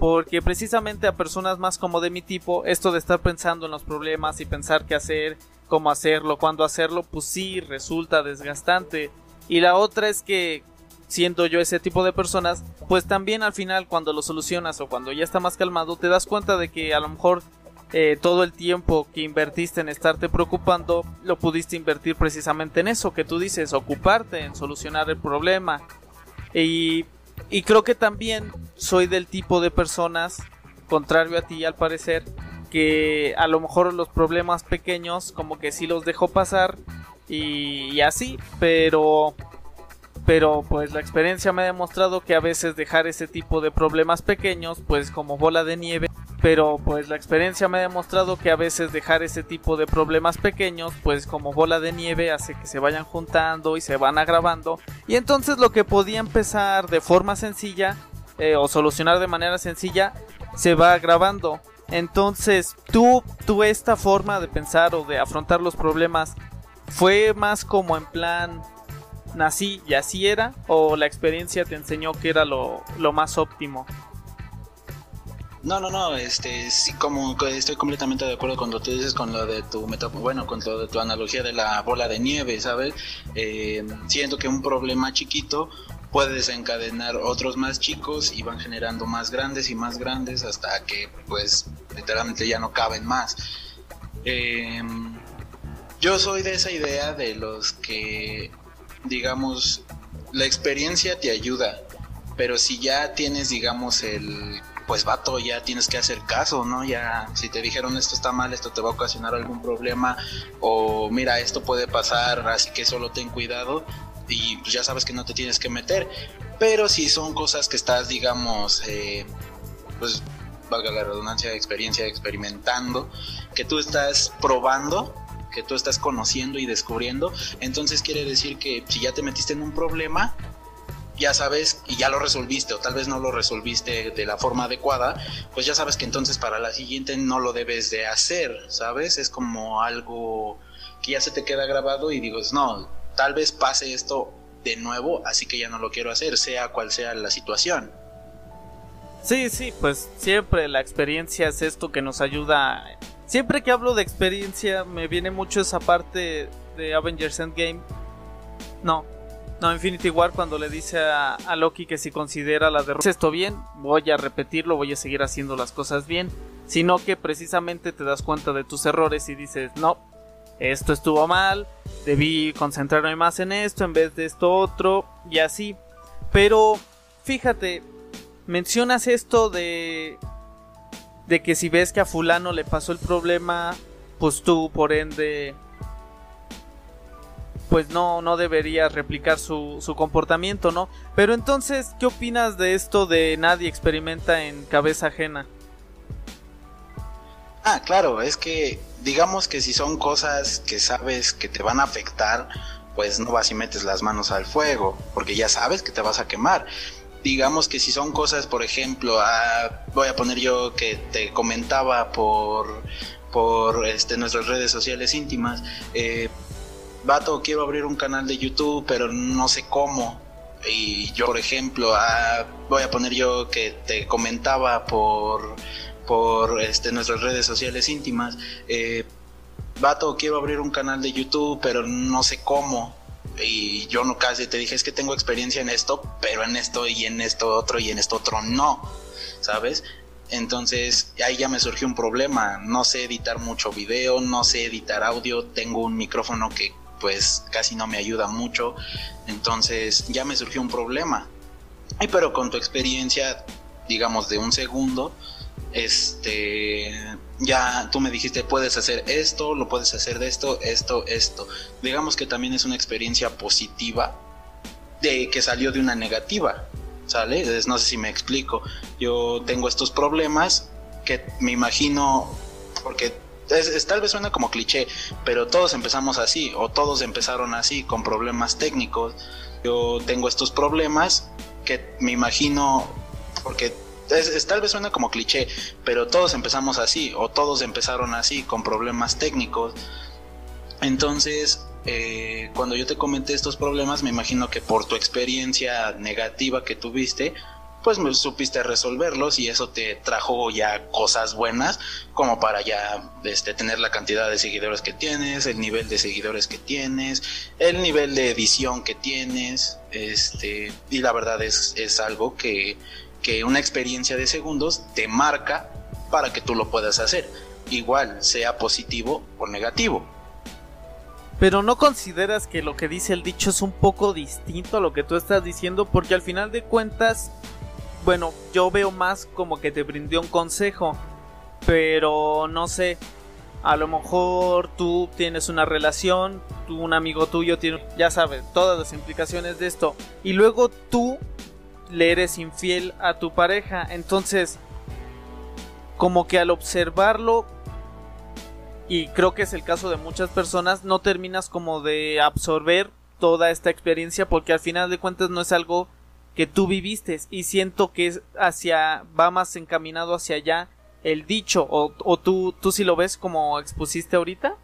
porque precisamente a personas más como de mi tipo, esto de estar pensando en los problemas y pensar qué hacer, cómo hacerlo, cuándo hacerlo, pues sí resulta desgastante. Y la otra es que, siendo yo ese tipo de personas, pues también al final cuando lo solucionas o cuando ya está más calmado, te das cuenta de que a lo mejor eh, todo el tiempo que invertiste en estarte preocupando, lo pudiste invertir precisamente en eso que tú dices, ocuparte en solucionar el problema. Y y creo que también soy del tipo de personas, contrario a ti al parecer, que a lo mejor los problemas pequeños como que sí los dejo pasar y, así, pero pero pues la experiencia me ha demostrado que a veces dejar ese tipo de problemas pequeños pues como bola de nieve pero pues la experiencia me ha demostrado que a veces dejar ese tipo de problemas pequeños pues como bola de nieve hace que se vayan juntando y se van agravando. Y entonces lo que podía empezar de forma sencilla eh, o solucionar de manera sencilla se va agravando. Entonces tú tú esta forma de pensar o de afrontar los problemas fue más como en plan nací y así era o la experiencia te enseñó que era lo, lo más óptimo no, no, no, este, sí, como estoy completamente de acuerdo con lo que tú dices, con lo de tu bueno, con lo de tu analogía de la bola de nieve, ¿sabes? Eh, siento que un problema chiquito puede desencadenar otros más chicos y van generando más grandes y más grandes hasta que, pues, literalmente ya no caben más. Eh, yo soy de esa idea de los que, digamos, la experiencia te ayuda, pero si ya tienes, digamos, el pues vato, ya tienes que hacer caso, ¿no? Ya si te dijeron esto está mal, esto te va a ocasionar algún problema o mira, esto puede pasar, así que solo ten cuidado y pues ya sabes que no te tienes que meter. Pero si son cosas que estás, digamos, eh, pues valga la redundancia, experiencia experimentando, que tú estás probando, que tú estás conociendo y descubriendo, entonces quiere decir que si ya te metiste en un problema, ya sabes y ya lo resolviste o tal vez no lo resolviste de la forma adecuada, pues ya sabes que entonces para la siguiente no lo debes de hacer, ¿sabes? Es como algo que ya se te queda grabado y digo, no, tal vez pase esto de nuevo, así que ya no lo quiero hacer, sea cual sea la situación. Sí, sí, pues siempre la experiencia es esto que nos ayuda. Siempre que hablo de experiencia me viene mucho esa parte de Avengers Endgame. No, no, Infinity War cuando le dice a, Loki que si considera la derrota esto bien, voy a repetirlo, voy a seguir haciendo las cosas bien, sino que precisamente te das cuenta de tus errores y dices, no, esto estuvo mal, debí concentrarme más en esto en vez de esto otro, y así. Pero, fíjate, mencionas esto de de que si ves que a fulano le pasó el problema, pues tú por ende pues no, no debería replicar su, su comportamiento, ¿no? Pero entonces, ¿qué opinas de esto de nadie experimenta en cabeza ajena? Ah, claro, es que digamos que si son cosas que sabes que te van a afectar, pues no vas y metes las manos al fuego, porque ya sabes que te vas a quemar. Digamos que si son cosas, por ejemplo, ah, voy a poner yo que te comentaba por, por este, nuestras redes sociales íntimas, eh, vato, quiero abrir un canal de YouTube, pero no sé cómo. Y yo, por ejemplo, ah, voy a poner yo que te comentaba por, por este, nuestras redes sociales íntimas, eh, vato, quiero abrir un canal de YouTube, pero no sé cómo. Y yo no casi te dije, es que tengo experiencia en esto, pero en esto y en esto otro y en esto otro no, ¿sabes? Entonces ahí ya me surgió un problema, no sé editar mucho video, no sé editar audio, tengo un micrófono que pues casi no me ayuda mucho. Entonces ya me surgió un problema. Y pero con tu experiencia, digamos, de un segundo, este, ya tú me dijiste, puedes hacer esto, lo puedes hacer de esto, esto, esto. Digamos que también es una experiencia positiva de que salió de una negativa, ¿sale? no sé si me explico. Yo tengo estos problemas que me imagino, porque es, tal vez suena como cliché, pero todos empezamos así, o todos empezaron así, con problemas técnicos. Yo tengo estos problemas que me imagino, porque es, tal vez suena como cliché, pero todos empezamos así, o todos empezaron así, con problemas técnicos. Entonces, eh, cuando yo te comenté estos problemas, me imagino que por tu experiencia negativa que tuviste, pues me supiste resolverlos y eso te trajo ya cosas buenas como para ya este, tener la cantidad de seguidores que tienes, el nivel de seguidores que tienes, el nivel de edición que tienes, este, y la verdad es, es algo que, que una experiencia de segundos te marca para que tú lo puedas hacer, igual sea positivo o negativo. Pero no consideras que lo que dice el dicho es un poco distinto a lo que tú estás diciendo porque al final de cuentas bueno, yo veo más como que te brindó un consejo, pero no sé, a lo mejor tú tienes una relación, un amigo tuyo tiene, ya sabes, todas las implicaciones de esto, y luego tú le eres infiel a tu pareja, entonces, como que al observarlo, y creo que es el caso de muchas personas, no terminas como de absorber toda esta experiencia porque al final de cuentas no es algo que tú viviste y siento que es hacia va más encaminado hacia allá el dicho o, tú tú sí lo ves como expusiste ahorita.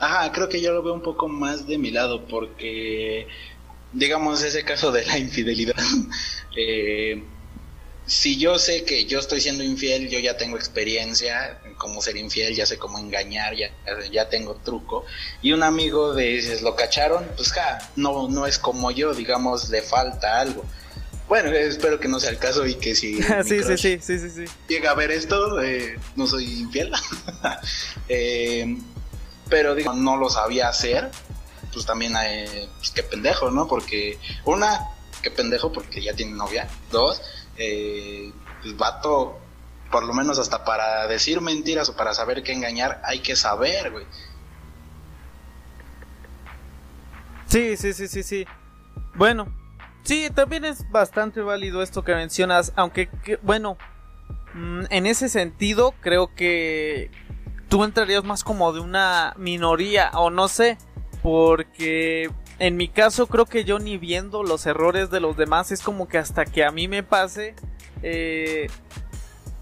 Ajá, creo que yo lo veo un poco más de mi lado porque digamos ese caso de la [LAUGHS] infidelidad eh, si yo sé que yo estoy siendo infiel, yo ya tengo experiencia en cómo ser infiel, ya sé cómo engañar, ya, ya tengo truco. Y un amigo de dices, lo cacharon, pues ja, no, no es como yo, digamos, le falta algo. Bueno, espero que no sea el caso y que si [LAUGHS] sí, sí, sí, sí, sí, sí, llega a ver esto, eh, no soy infiel. [LAUGHS] eh, pero digo, no lo sabía hacer, pues también, eh, pues qué pendejo, ¿no? Porque una, qué pendejo porque ya tiene novia. Dos, eh, pues vato, por lo menos hasta para decir mentiras o para saber qué engañar, hay que saber, güey. Sí, sí, sí, sí, sí. Bueno, sí, también es bastante válido esto que mencionas, aunque, bueno, mm, en ese sentido creo que tú entrarías más como de una minoría, o no sé, porque en mi caso creo que yo ni viendo los errores de los demás es como que hasta que a mí me pase, eh,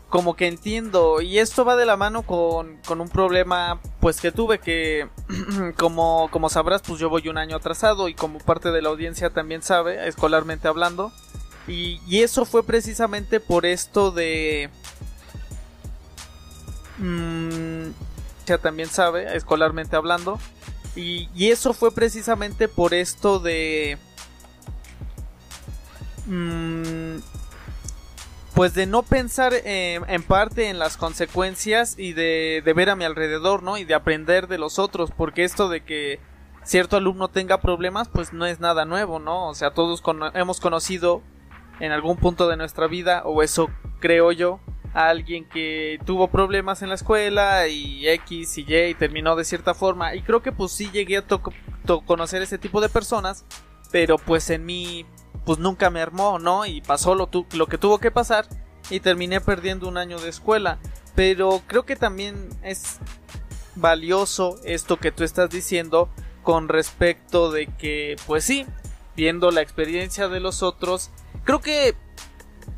como que entiendo. Y esto va de la mano con, con un problema pues que tuve que, [CLEARS THROAT] como, como sabrás, pues yo voy un año atrasado y como parte de la audiencia también sabe, escolarmente hablando. Y, eso fue precisamente por esto de... Mmm, ya también sabe, escolarmente hablando y, eso fue precisamente por esto de... Mm, pues de no pensar en parte en las consecuencias y de, ver a mi alrededor, ¿no? Y de aprender de los otros, porque esto de que cierto alumno tenga problemas, pues no es nada nuevo, ¿no? O sea, todos hemos conocido en algún punto de nuestra vida, o eso creo yo, alguien que tuvo problemas en la escuela y X y Y terminó de cierta forma. Y creo que pues sí llegué a conocer ese tipo de personas, pero pues en mí pues nunca me armó, ¿no? Y pasó lo, lo que tuvo que pasar y terminé perdiendo un año de escuela. Pero creo que también es valioso esto que tú estás diciendo con respecto de que pues sí, viendo la experiencia de los otros, creo que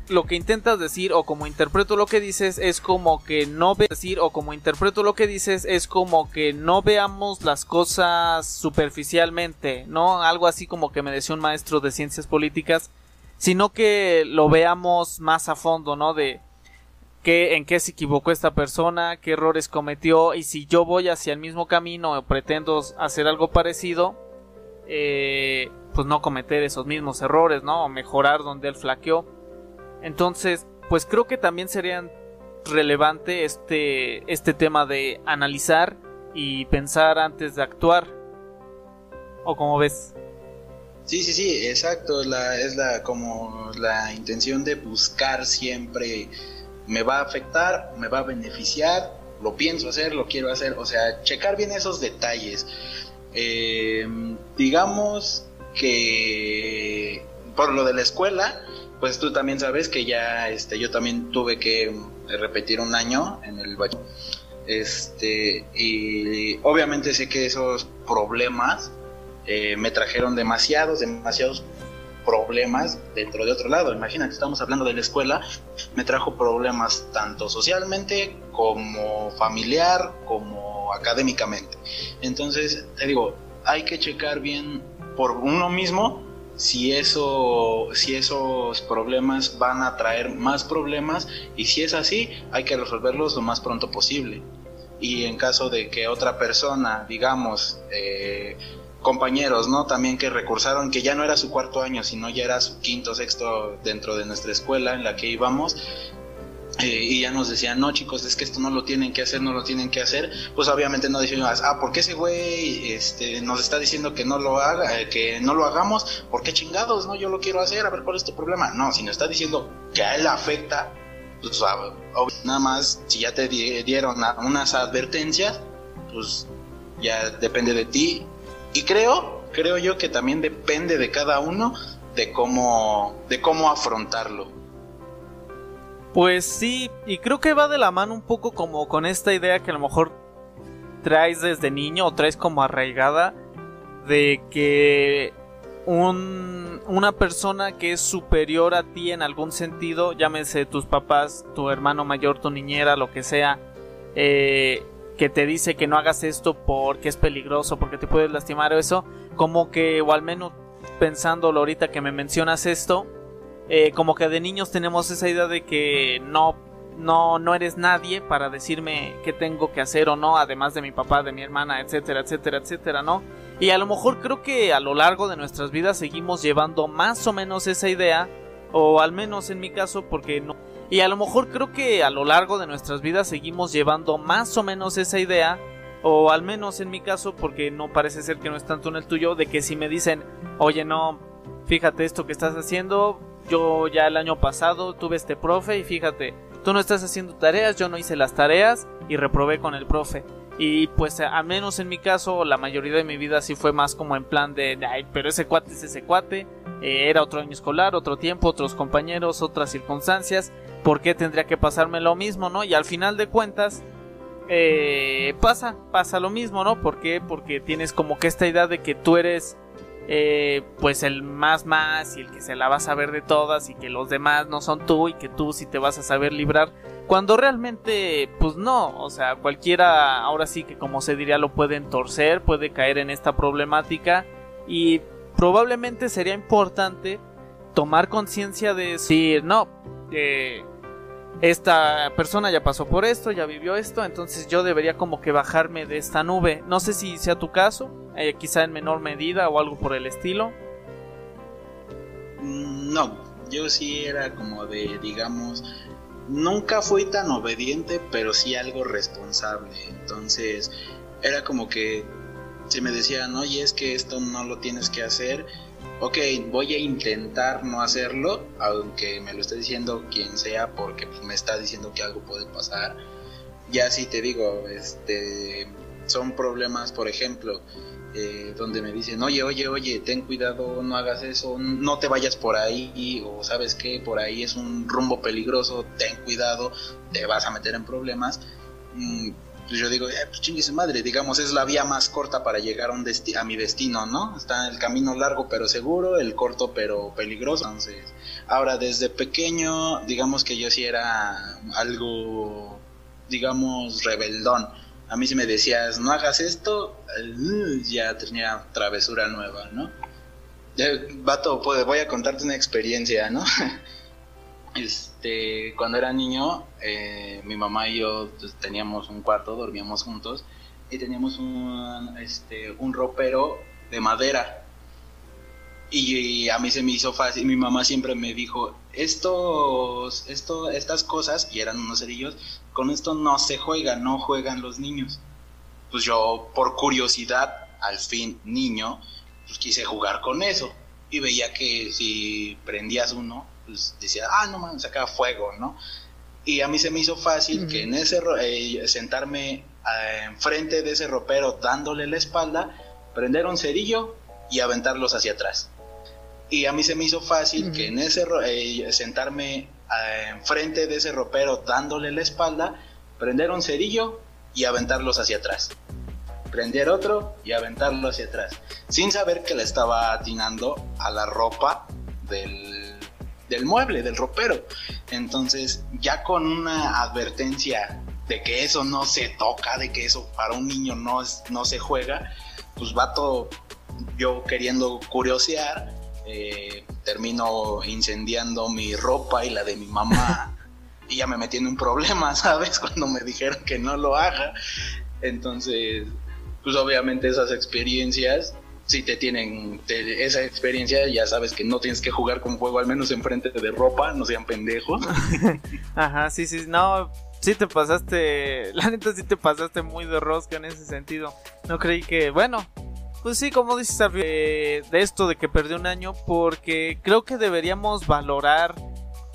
lo que intentas decir o como interpreto lo que dices es como que no ve decir o como interpreto lo que dices es como que no veamos las cosas superficialmente, ¿no? Algo así como que me decía un maestro de ciencias políticas, sino que lo veamos más a fondo, ¿no? De qué, en qué se equivocó esta persona, qué errores cometió y si yo voy hacia el mismo camino o pretendo hacer algo parecido, eh, pues no cometer esos mismos errores, ¿no? O mejorar donde él flaqueó. Entonces, pues creo que también sería relevante este, este tema de analizar y pensar antes de actuar. ¿O como ves? Sí, sí, sí, exacto. La, es la como la intención de buscar siempre me va a afectar, me va a beneficiar, lo pienso hacer, lo quiero hacer. O sea, checar bien esos detalles. Eh, digamos que por lo de la escuela, pues tú también sabes que ya este, yo también tuve que repetir un año en el Este, y obviamente sé que esos problemas eh, me trajeron demasiados, demasiados problemas dentro de otro lado. Imagínate, estamos hablando de la escuela, me trajo problemas tanto socialmente como familiar, como académicamente. Entonces, te digo, hay que checar bien por uno mismo si eso si esos problemas van a traer más problemas y si es así hay que resolverlos lo más pronto posible y en caso de que otra persona digamos eh, compañeros, ¿no? También que recursaron que ya no era su cuarto año, sino ya era su quinto, sexto dentro de nuestra escuela en la que íbamos. Eh, y ya nos decían, no chicos, es que esto no lo tienen que hacer, no lo tienen que hacer, pues obviamente no decimos, ah, ¿por qué ese güey este, nos está diciendo que no lo haga, eh, que no lo hagamos? ¿Por qué chingados? No, yo lo quiero hacer, a ver cuál es tu problema. No, si nos está diciendo que a él afecta, pues nada más, si ya te dieron unas advertencias, pues ya depende de ti y creo, creo yo que también depende de cada uno de cómo, de cómo afrontarlo. Pues sí, y creo que va de la mano un poco como con esta idea que a lo mejor traes desde niño o traes como arraigada de que un, una persona que es superior a ti en algún sentido, llámese tus papás, tu hermano mayor, tu niñera, lo que sea, eh, que te dice que no hagas esto porque es peligroso, porque te puedes lastimar o eso, como que, o al menos pensándolo ahorita que me mencionas esto, eh, como que de niños tenemos esa idea de que no, no, no eres nadie para decirme qué tengo que hacer o no, además de mi papá, de mi hermana, etcétera, etcétera, etcétera, ¿no? Y a lo mejor creo que a lo largo de nuestras vidas seguimos llevando más o menos esa idea, o al menos en mi caso, porque no y a lo mejor creo que a lo largo de nuestras vidas seguimos llevando más o menos esa idea, o al menos en mi caso, porque no parece ser que no es tanto en el tuyo, de que si me dicen, oye, no, fíjate esto que estás haciendo, yo ya el año pasado tuve este profe y fíjate, tú no estás haciendo tareas, yo no hice las tareas y reprobé con el profe. Y pues a menos en mi caso, la mayoría de mi vida sí fue más como en plan de, ay, pero ese cuate es ese cuate, eh, era otro año escolar, otro tiempo, otros compañeros, otras circunstancias, ¿por qué tendría que pasarme lo mismo, no? Y al final de cuentas, eh, pasa, pasa lo mismo, ¿no? ¿Por qué? Porque tienes como que esta idea de que tú eres, eh, pues el más más y el que se la va a saber de todas y que los demás no son tú y que tú sí te vas a saber librar. Cuando realmente, pues no, o sea, cualquiera ahora sí que como se diría lo puede torcer, puede caer en esta problemática y probablemente sería importante tomar conciencia de decir, no, eh, esta persona ya pasó por esto, ya vivió esto, entonces yo debería como que bajarme de esta nube. No sé si sea tu caso, eh, quizá en menor medida o algo por el estilo. Mm, no, yo sí era como de, digamos, nunca fui tan obediente, pero sí algo responsable. Entonces, era como que se me decían, oye, es que esto no lo tienes que hacer ok, voy a intentar no hacerlo, aunque me lo esté diciendo quien sea, porque pues, me está diciendo que algo puede pasar. Ya si te digo, este, son problemas, por ejemplo, eh, donde me dicen, oye, oye, oye, ten cuidado, no hagas eso, no te vayas por ahí, o sabes que por ahí es un rumbo peligroso, ten cuidado, te vas a meter en problemas. Mm, pues yo digo, eh, pues chingue su madre, digamos, es la vía más corta para llegar a, un a mi destino, ¿no? Está el camino largo pero seguro, el corto pero peligroso. Entonces, ahora desde pequeño, digamos que yo sí era algo, digamos, rebeldón. A mí si me decías, no hagas esto, ya tenía travesura nueva, ¿no? Vato, pues, voy a contarte una experiencia, ¿no? [LAUGHS] Este, cuando era niño, eh, mi mamá y yo pues, teníamos un cuarto, dormíamos juntos y teníamos un, este, un ropero de madera. Y, a mí se me hizo fácil. Mi mamá siempre me dijo, estos, esto, estas cosas, y eran unos cerillos, con esto no se juega, no juegan los niños. Pues yo, por curiosidad, al fin niño, pues quise jugar con eso. Y veía que si prendías uno, pues, decía, ah, no mames, acá fuego, ¿no? Y a mí se me hizo fácil que en ese eh, sentarme eh, enfrente de ese ropero dándole la espalda, prender un cerillo y aventarlos hacia atrás. Y a mí se me hizo fácil que en ese eh, sentarme eh, enfrente de ese ropero dándole la espalda, prender un cerillo y aventarlos hacia atrás. Prender otro y aventarlo hacia atrás. Sin saber que le estaba atinando a la ropa del, del mueble, del ropero. Entonces, ya con una advertencia de que eso no se toca, de que eso para un niño no, es, no se juega, pues va todo yo queriendo curiosear, eh, termino incendiando mi ropa y la de mi mamá. [LAUGHS] y ya me metí en un problema, [LAUGHS] ¿sabes? Cuando me dijeron que no lo haga. Entonces, pues obviamente esas experiencias, si te tienen esa experiencia, ya sabes que no tienes que jugar con fuego, al menos enfrente de ropa, no sean pendejos. [LAUGHS] Ajá, sí, sí, no, sí te pasaste, [LAUGHS] la neta sí te pasaste muy de rosca en ese sentido. No creí que, bueno, pues sí, como dices, de esto de que perdió un año, porque creo que deberíamos valorar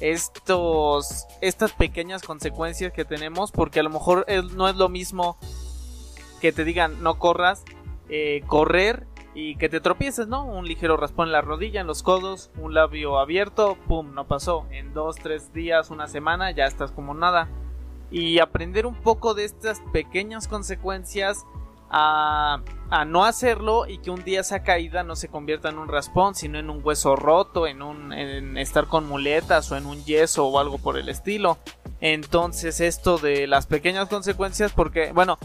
estos, estas pequeñas consecuencias que tenemos, porque a lo mejor no es lo mismo que te digan no corras, eh, correr y que te tropieces, ¿no? Un ligero raspón en la rodilla, en los codos, un labio abierto, pum, no pasó. En dos, tres días, una semana, ya estás como nada. Y aprender un poco de estas pequeñas consecuencias a, no hacerlo y que un día esa caída no se convierta en un raspón, sino en un hueso roto, en, un, estar con muletas o en un yeso o algo por el estilo. Entonces esto de las pequeñas consecuencias, porque bueno,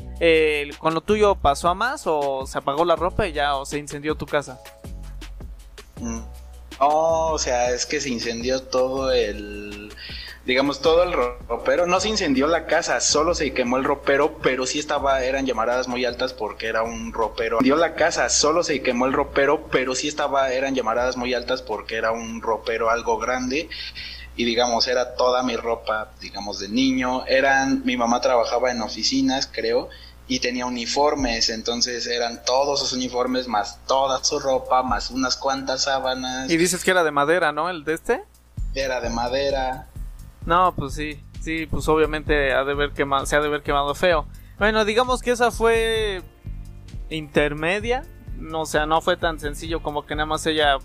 con lo tuyo pasó a más o se apagó la ropa y ya o se incendió tu casa. Mm. o sea, es que se incendió todo el digamos, todo el ropero. No se incendió la casa, solo se quemó el ropero, pero sí estaba, eran llamaradas muy altas porque era un ropero. Dio la casa, solo se quemó el ropero, pero sí estaba, eran llamaradas muy altas porque era un ropero algo grande. Y digamos, era toda mi ropa, digamos, de niño. Eran, mi mamá trabajaba en oficinas, creo, y tenía uniformes, entonces eran todos sus uniformes, más toda su ropa, más unas cuantas sábanas. Y dices que era de madera, ¿no? ¿El de este? Era de madera. No, pues sí, sí, pues obviamente ha de ver quemado, se ha de haber quemado feo. Bueno, digamos que esa fue intermedia, o sea, no fue tan sencillo como que nada más haya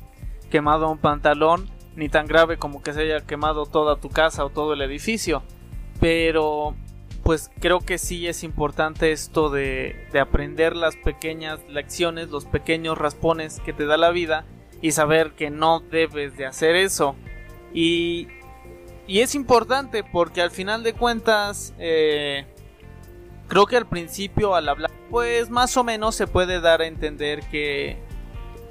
quemado un pantalón, ni tan grave como que se haya quemado toda tu casa o todo el edificio. Pero, pues creo que sí es importante esto de aprender las pequeñas lecciones, los pequeños raspones que te da la vida y saber que no debes de hacer eso. Y y es importante porque al final de cuentas, eh, creo que al principio al hablar, pues más o menos se puede dar a entender que,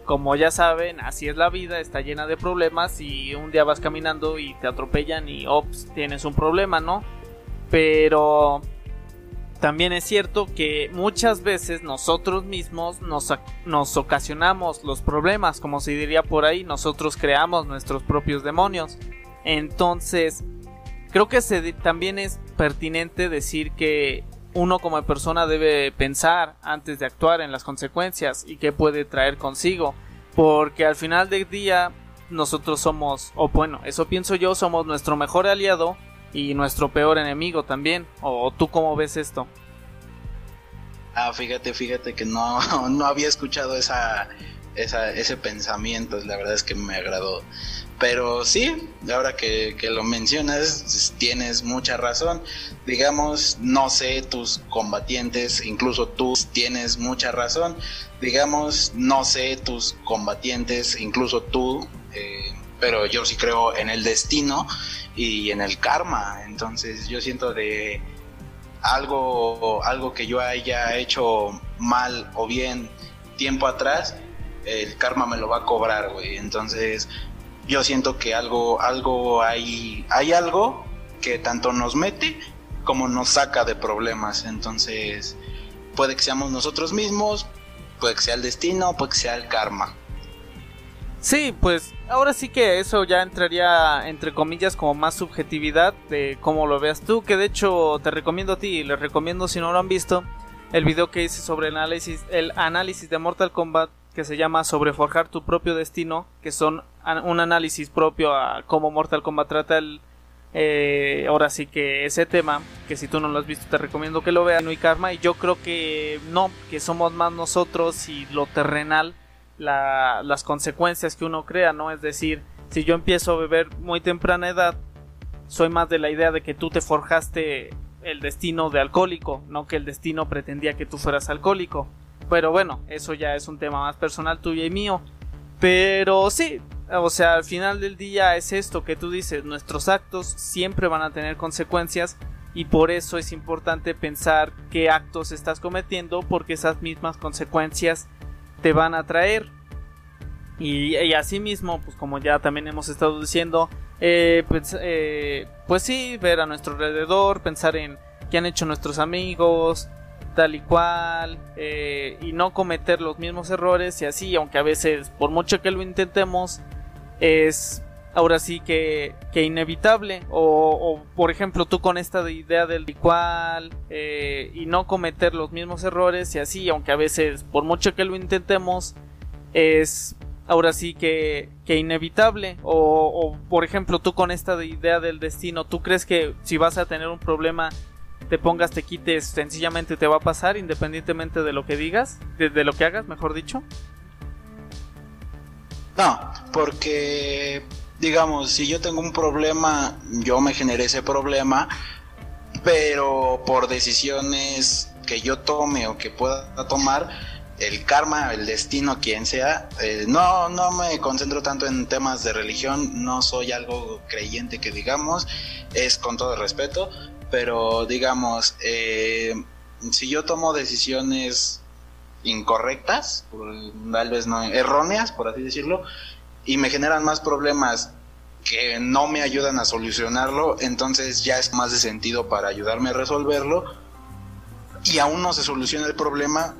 como ya saben, así es la vida, está llena de problemas y un día vas caminando y te atropellan y ops, tienes un problema, ¿no? Pero también es cierto que muchas veces nosotros mismos nos, nos, ocasionamos los problemas, como se diría por ahí, nosotros creamos nuestros propios demonios. Entonces, creo que también es pertinente decir que uno como persona debe pensar antes de actuar en las consecuencias y qué puede traer consigo. Porque al final del día nosotros somos, o bueno, eso pienso yo, somos nuestro mejor aliado y nuestro peor enemigo también. ¿O, tú cómo ves esto? Ah, fíjate, fíjate que no, [LAUGHS] no había escuchado esa, esa, ese pensamiento, la verdad es que me agradó. Pero sí, ahora que, lo mencionas, tienes mucha razón. Digamos, no sé, tus combatientes, incluso tú tienes mucha razón. Digamos, no sé, tus combatientes, incluso tú, eh, pero yo sí creo en el destino y en el karma. Entonces yo siento de algo, algo que yo haya hecho mal o bien tiempo atrás, el karma me lo va a cobrar, güey. Entonces yo siento que algo, algo hay, hay algo que tanto nos mete como nos saca de problemas. Entonces, puede que seamos nosotros mismos, puede que sea el destino, puede que sea el karma. Sí, pues ahora sí que eso ya entraría entre comillas como más subjetividad de cómo lo veas tú, que de hecho te recomiendo a ti y les recomiendo si no lo han visto el video que hice sobre el análisis, el análisis de Mortal Kombat que se llama Sobre forjar tu propio destino, que son un análisis propio a cómo Mortal Kombat trata el... Eh, ahora sí que ese tema, que si tú no lo has visto te recomiendo que lo veas, no hay karma, y yo creo que no, que somos más nosotros y lo terrenal, las consecuencias que uno crea, ¿no? Es decir, si yo empiezo a beber muy temprana edad, soy más de la idea de que tú te forjaste el destino de alcohólico, no que el destino pretendía que tú fueras alcohólico. Pero bueno, eso ya es un tema más personal tuyo y mío. Pero sí, o sea, al final del día es esto que tú dices, nuestros actos siempre van a tener consecuencias y por eso es importante pensar qué actos estás cometiendo porque esas mismas consecuencias te van a traer. Y, y asimismo, pues como ya también hemos estado diciendo, eh, pues, eh, pues sí, ver a nuestro alrededor, pensar en qué han hecho nuestros amigos, tal y cual, eh, y no cometer los mismos errores y así, aunque a veces, por mucho que lo intentemos, es ahora sí que, que inevitable. O, por ejemplo, tú con esta idea del igual eh, y no cometer los mismos errores y así, aunque a veces, por mucho que lo intentemos, es ahora sí que, que inevitable. O, o, por ejemplo, tú con esta idea del destino, ¿tú crees que si vas a tener un problema, te pongas, te quites, sencillamente te va a pasar independientemente de lo que digas, de, lo que hagas, mejor dicho? No, porque digamos, si yo tengo un problema, yo me generé ese problema, pero por decisiones que yo tome o que pueda tomar, el karma, el destino, quien sea, eh, no, no me concentro tanto en temas de religión, no soy algo creyente que digamos, es con todo respeto, pero digamos, eh, si yo tomo decisiones incorrectas, tal vez no erróneas, por así decirlo, y me generan más problemas que no me ayudan a solucionarlo, entonces ya es más de sentido para ayudarme a resolverlo. Y aún no se soluciona el problema,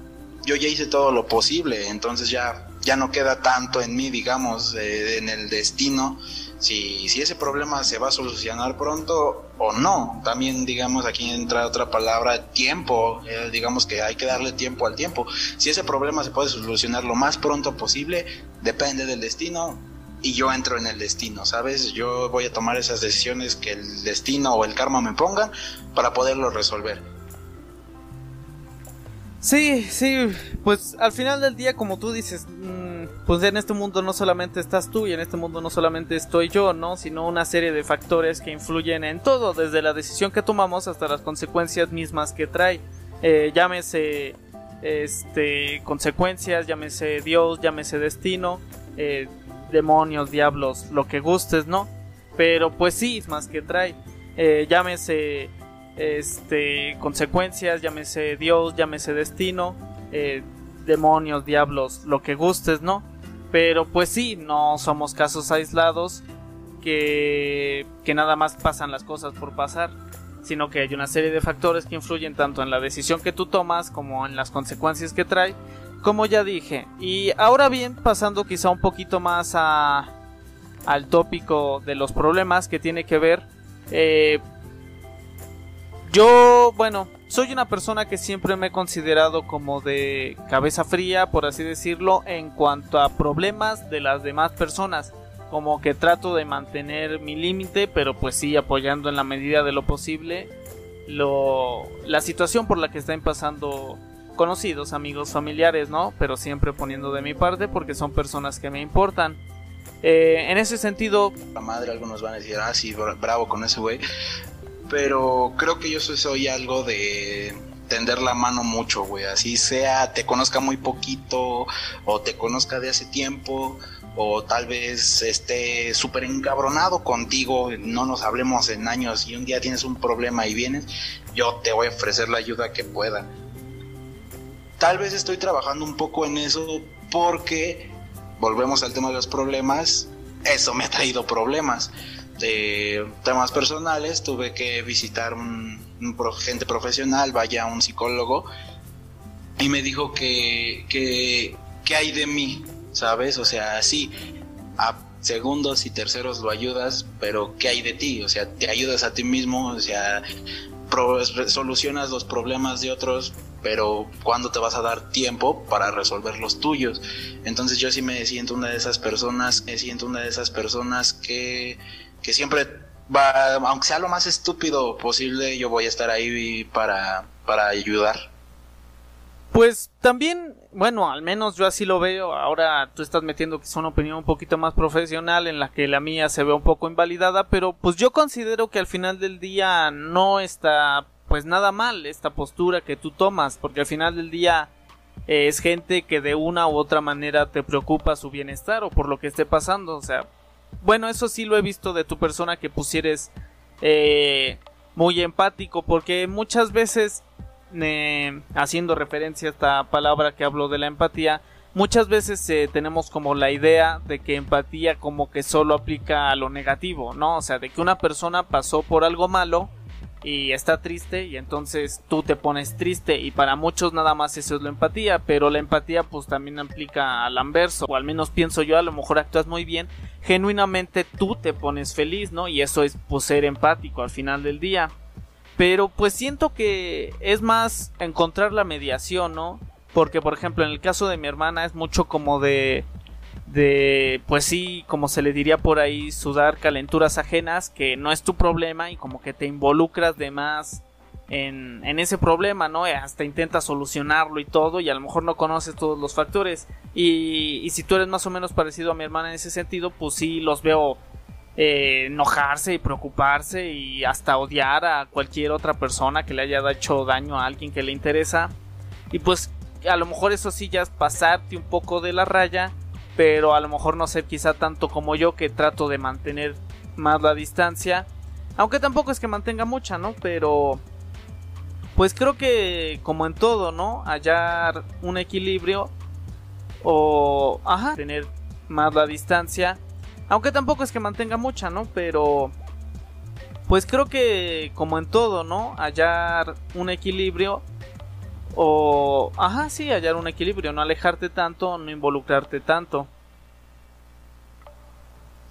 yo ya hice todo lo posible, entonces ya, ya no queda tanto en mí, digamos, en el destino, si, si ese problema se va a solucionar pronto o no. También, digamos, aquí entra otra palabra, tiempo, eh, digamos que hay que darle tiempo al tiempo. Si ese problema se puede solucionar lo más pronto posible, depende del destino, y yo entro en el destino, ¿sabes? Yo voy a tomar esas decisiones que el destino o el karma me pongan para poderlo resolver. Sí, sí, pues al final del día, como tú dices, mmm, pues en este mundo no solamente estás tú y en este mundo no solamente estoy yo, ¿no? Sino una serie de factores que influyen en todo, desde la decisión que tomamos hasta las consecuencias mismas que trae. Eh, llámese, este, consecuencias, llámese Dios, llámese destino, eh, demonios, diablos, lo que gustes, ¿no? Pero pues sí, más que trae. Eh, llámese este consecuencias, llámese Dios, llámese destino, eh, demonios, diablos, lo que gustes, ¿no? Pero pues sí, no somos casos aislados que, que nada más pasan las cosas por pasar, sino que hay una serie de factores que influyen tanto en la decisión que tú tomas como en las consecuencias que trae como ya dije. Y ahora bien, pasando quizá un poquito más a, al tópico de los problemas que tiene que ver. Eh, yo, bueno, soy una persona que siempre me he considerado como de cabeza fría, por así decirlo, en cuanto a problemas de las demás personas. Como que trato de mantener mi límite, pero pues sí apoyando en la medida de lo posible la situación por la que están pasando conocidos, amigos, familiares, ¿no? Pero siempre poniendo de mi parte porque son personas que me importan. Eh, en ese sentido... La madre, algunos van a decir, ah, sí, bravo con ese güey. Pero creo que yo soy, algo de tender la mano mucho, güey. Así sea, te conozca muy poquito o te conozca de hace tiempo o tal vez esté súper encabronado contigo, no nos hablemos en años y un día tienes un problema y vienes, yo te voy a ofrecer la ayuda que pueda Tal vez estoy trabajando un poco en eso porque, volvemos al tema de los problemas, eso me ha traído problemas. De temas personales, tuve que visitar un, un gente profesional, vaya un psicólogo, y me dijo que, que, que hay de mí, ¿sabes? O sea, sí, a segundos y terceros lo ayudas, pero ¿qué hay de ti? O sea, te ayudas a ti mismo, o sea, solucionas los problemas de otros, pero ¿cuándo te vas a dar tiempo para resolver los tuyos? Entonces yo sí me siento una de esas personas, me siento una de esas personas que, que siempre va, aunque sea lo más estúpido posible, yo voy a estar ahí para, para ayudar. Pues también, bueno, al menos yo así lo veo. Ahora tú estás metiendo es una opinión un poquito más profesional en la que la mía se ve un poco invalidada, pero pues yo considero que al final del día no está pues nada mal esta postura que tú tomas, porque al final del día eh, es gente que de una u otra manera te preocupa su bienestar o por lo que esté pasando, o sea, bueno, eso sí lo he visto de tu persona que pusieres eh, muy empático, porque muchas veces haciendo referencia a esta palabra que hablo de la empatía, muchas veces eh, tenemos como la idea de que empatía como que solo aplica a lo negativo, ¿no? O sea, de que una persona pasó por algo malo y está triste y entonces tú te pones triste y para muchos nada más eso es la empatía, pero la empatía pues también aplica al anverso, o al menos pienso yo, a lo mejor actúas muy bien, genuinamente tú te pones feliz, ¿no? Y eso es pues ser empático al final del día. Pero pues siento que es más encontrar la mediación, ¿no? Porque por ejemplo en el caso de mi hermana es mucho como de de pues sí, como se le diría por ahí, sudar calenturas ajenas, que no es tu problema y como que te involucras de más en, ese problema, ¿no? Hasta intentas solucionarlo y todo y a lo mejor no conoces todos los factores. Y, y si tú eres más o menos parecido a mi hermana en ese sentido, pues sí los veo eh, enojarse y preocuparse y hasta odiar a cualquier otra persona que le haya hecho daño a alguien que le interesa. Y pues a lo mejor eso sí ya es pasarte un poco de la raya, pero a lo mejor no ser quizá tanto como yo que trato de mantener más la distancia. Aunque tampoco es que mantenga mucha, ¿no? Pero pues creo que como en todo, ¿no? Hallar un equilibrio o ajá, tener más la distancia aunque tampoco es que mantenga mucha, ¿no? Pero pues creo que como en todo, ¿no? Hallar un equilibrio o ajá, sí, hallar un equilibrio, no alejarte tanto, no involucrarte tanto.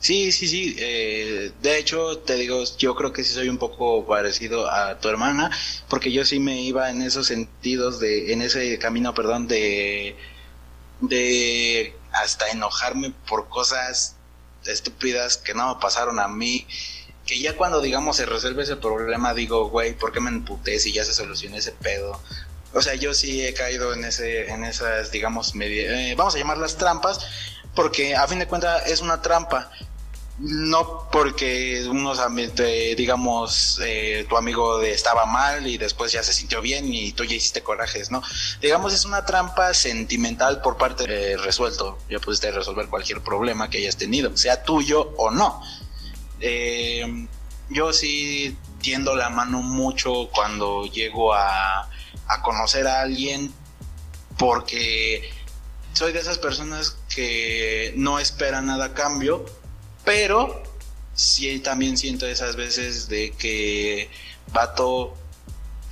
Sí, sí, sí. Eh, de hecho, te digo, yo creo que sí soy un poco parecido a tu hermana, porque yo sí me iba en esos sentidos de, en ese camino, perdón, de, de hasta enojarme por cosas estúpidas que no pasaron a mí, que ya cuando digamos se resuelve ese problema digo, güey, ¿por qué me emputé si ya se solucionó ese pedo? O sea, yo sí he caído en ese en esas digamos eh, vamos a llamarlas trampas porque a fin de cuentas es una trampa. No porque unos digamos eh, tu amigo estaba mal y después ya se sintió bien y tú ya hiciste corajes no digamos es una trampa sentimental por parte de resuelto ya pudiste resolver cualquier problema que hayas tenido sea tuyo o no. Eh, yo sí tiendo la mano mucho cuando llego a, a conocer a alguien porque soy de esas personas que no espera nada a cambio pero sí también siento esas veces de que, vato,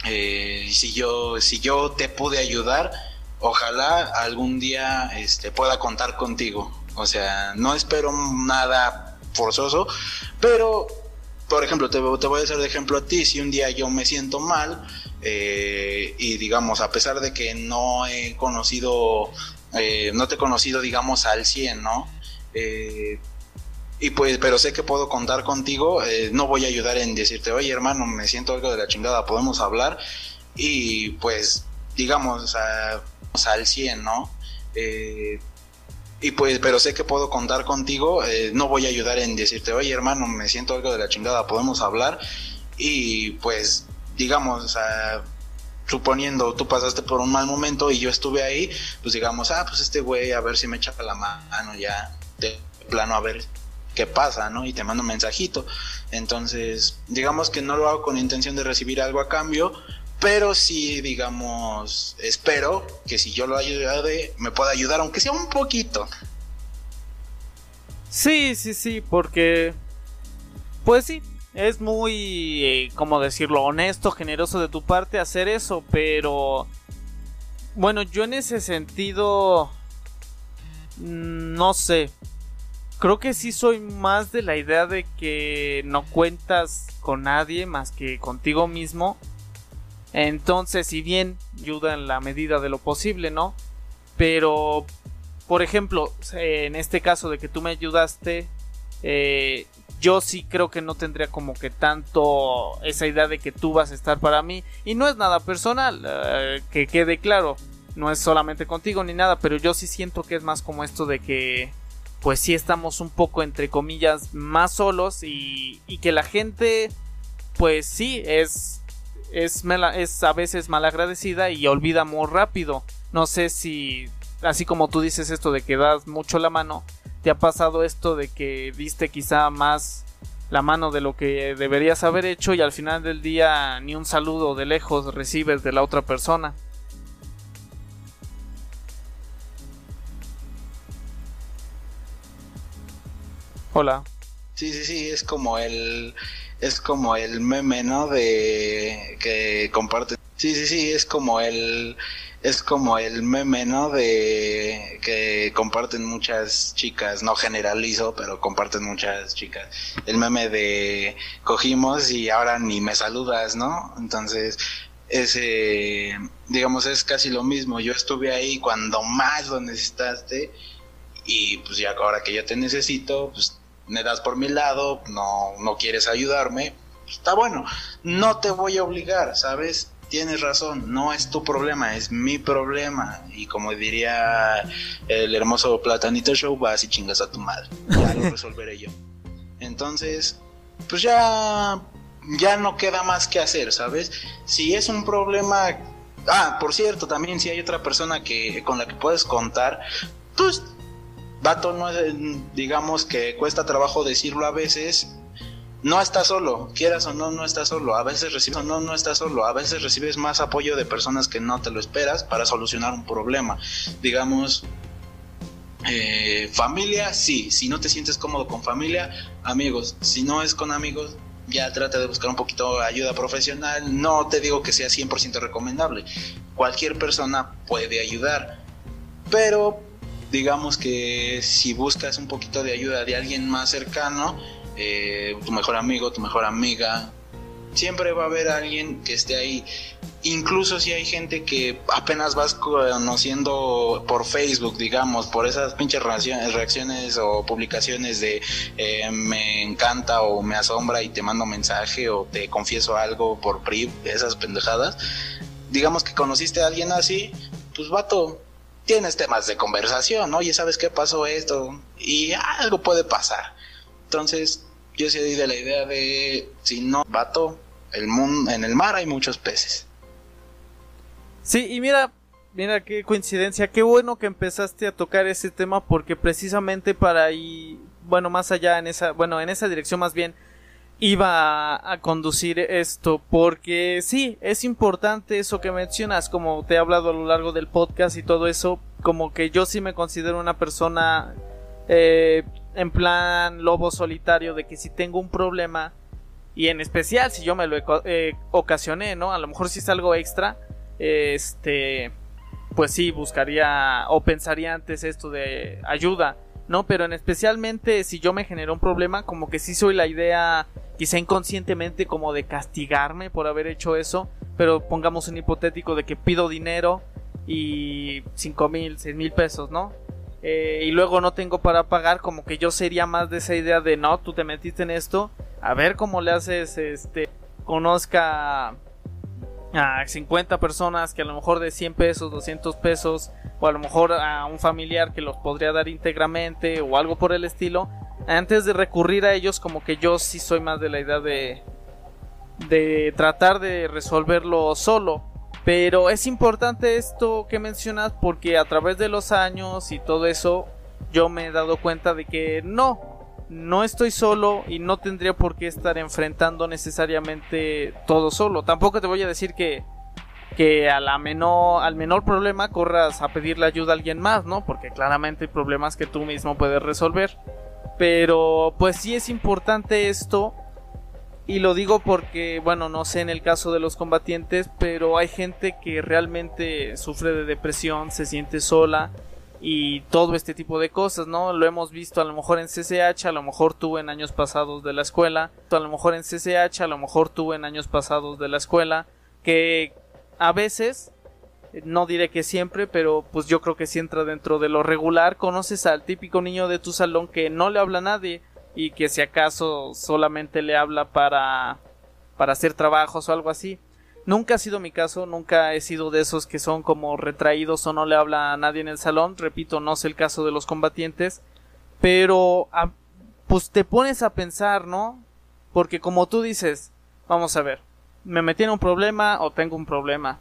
eh, si, yo, si yo te pude ayudar, ojalá algún día este, pueda contar contigo. O sea, no espero nada forzoso, pero, por ejemplo, te, te voy a hacer de ejemplo a ti, si un día yo me siento mal, eh, y digamos, a pesar de que no he conocido, eh, no te he conocido, digamos, al 100, ¿no? Eh, y pues, pero sé que puedo contar contigo, no voy a ayudar en decirte, oye hermano, me siento algo de la chingada, podemos hablar, y pues, digamos, a, al 100, ¿no? Y pues, pero sé que puedo contar contigo, no voy a ayudar en decirte, oye hermano, me siento algo de la chingada, podemos hablar, y pues, digamos, suponiendo tú pasaste por un mal momento y yo estuve ahí, pues digamos, ah, pues este güey a ver si me echa la mano ya, de plano a ver qué pasa, ¿no? Y te mando un mensajito. Entonces, digamos que no lo hago con intención de recibir algo a cambio, pero sí, digamos, espero que si yo lo ayude, me pueda ayudar, aunque sea un poquito. Sí, sí, sí, porque, pues sí, es muy, eh, como decirlo, honesto, generoso de tu parte hacer eso, pero, bueno, yo en ese sentido, mm, no sé, creo que sí soy más de la idea de que no cuentas con nadie más que contigo mismo. Entonces, si bien ayuda en la medida de lo posible, ¿no? Pero, por ejemplo, en este caso de que tú me ayudaste, eh, yo sí creo que no tendría como que tanto esa idea de que tú vas a estar para mí. Y no es nada personal, eh, que quede claro. no es solamente contigo ni nada, pero yo sí siento que es más como esto de que pues sí estamos un poco entre comillas más solos y, y que la gente pues sí es es, es a veces malagradecida y olvida muy rápido. No sé si así como tú dices esto de que das mucho la mano, te ha pasado esto de que diste quizá más la mano de lo que deberías haber hecho y al final del día ni un saludo de lejos recibes de la otra persona. Hola. Sí, sí, sí, es como el es como el meme, ¿no? De que comparte. Sí, sí, sí, es como el es como el meme, ¿no? De que comparten muchas chicas, no generalizo, pero comparten muchas chicas. El meme de cogimos y ahora ni me saludas, ¿no? Entonces, ese, digamos, es casi lo mismo. Yo estuve ahí cuando más lo necesitaste y pues ya ahora que yo te necesito, pues me das por mi lado, no, no quieres ayudarme, pues, está bueno. No te voy a obligar, ¿sabes? Tienes razón, no es tu problema, es mi problema. Y como diría el hermoso Platanito Show, vas y chingas a tu madre. Ya lo [LAUGHS] resolveré yo. Entonces, pues ya, ya no queda más que hacer, ¿sabes? Si es un problema... Ah, por cierto, también si hay otra persona que con la que puedes contar, pues, vato, no digamos que cuesta trabajo decirlo a veces, no estás solo, quieras o no, no estás solo. A veces recibes no, no estás solo. A veces recibes más apoyo de personas que no te lo esperas para solucionar un problema. Digamos, eh, familia, sí. Si no te sientes cómodo con familia, amigos. Si no es con amigos, ya trata de buscar un poquito de ayuda profesional. No te digo que sea 100% recomendable. Cualquier persona puede ayudar. Pero digamos que si buscas un poquito de ayuda de alguien más cercano, eh, tu mejor amigo, tu mejor amiga. Siempre va a haber alguien que esté ahí. Incluso si hay gente que apenas vas conociendo por Facebook, digamos, por esas pinches reacciones, o publicaciones de eh, me encanta o me asombra y te mando mensaje o te confieso algo por PRI, esas pendejadas. Digamos que conociste a alguien así, pues vato, tienes temas de conversación, oye, ¿sabes qué pasó esto? Y algo puede pasar. Entonces, yo sí de la idea de, si no, vato, el mundo, en el mar hay muchos peces. Sí, y mira, mira qué coincidencia, qué bueno que empezaste a tocar ese tema porque precisamente para ahí, bueno, más allá en esa, bueno, en esa dirección más bien, iba a, a, conducir esto porque sí, es importante eso que mencionas, como te he hablado a lo largo del podcast y todo eso, como que yo sí me considero una persona eh, en plan lobo solitario de que si tengo un problema y en especial si yo me lo eh, ocasioné, ¿no? A lo mejor si es algo extra, este, pues sí, buscaría o pensaría antes esto de ayuda, ¿no? Pero en especialmente si yo me generó un problema, como que sí soy la idea, quizá inconscientemente, como de castigarme por haber hecho eso, pero pongamos un hipotético de que pido dinero y cinco mil, seis mil pesos, ¿no? Eh, y luego no tengo para pagar, como que yo sería más de esa idea de no, tú te metiste en esto, a ver cómo le haces, este, conozca a 50 personas que a lo mejor de 100 pesos, 200 pesos, o a lo mejor a un familiar que los podría dar íntegramente o algo por el estilo, antes de recurrir a ellos, como que yo sí soy más de la idea de, de tratar de resolverlo solo. Pero es importante esto que mencionas porque a través de los años y todo eso yo me he dado cuenta de que no, no estoy solo y no tendría por qué estar enfrentando necesariamente todo solo. Tampoco te voy a decir que, que a la menor, al menor problema corras a pedirle ayuda a alguien más, ¿no? Porque claramente hay problemas que tú mismo puedes resolver. Pero pues sí es importante esto y lo digo porque, bueno, no sé en el caso de los combatientes, pero hay gente que realmente sufre de depresión, se siente sola y todo este tipo de cosas, ¿no? Lo hemos visto a lo mejor en CCH, a lo mejor tuvo en años pasados de la escuela, a lo mejor en CCH, a lo mejor tuvo en años pasados de la escuela, que a veces, no diré que siempre, pero pues yo creo que si entra dentro de lo regular, conoces al típico niño de tu salón que no le habla a nadie, y que si acaso solamente le habla para para hacer trabajos o algo así. Nunca ha sido mi caso, nunca he sido de esos que son como retraídos o no le habla a nadie en el salón. Repito, no es el caso de los combatientes. Pero, pues te pones a pensar, ¿no? Porque como tú dices, vamos a ver, me metí en un problema o tengo un problema.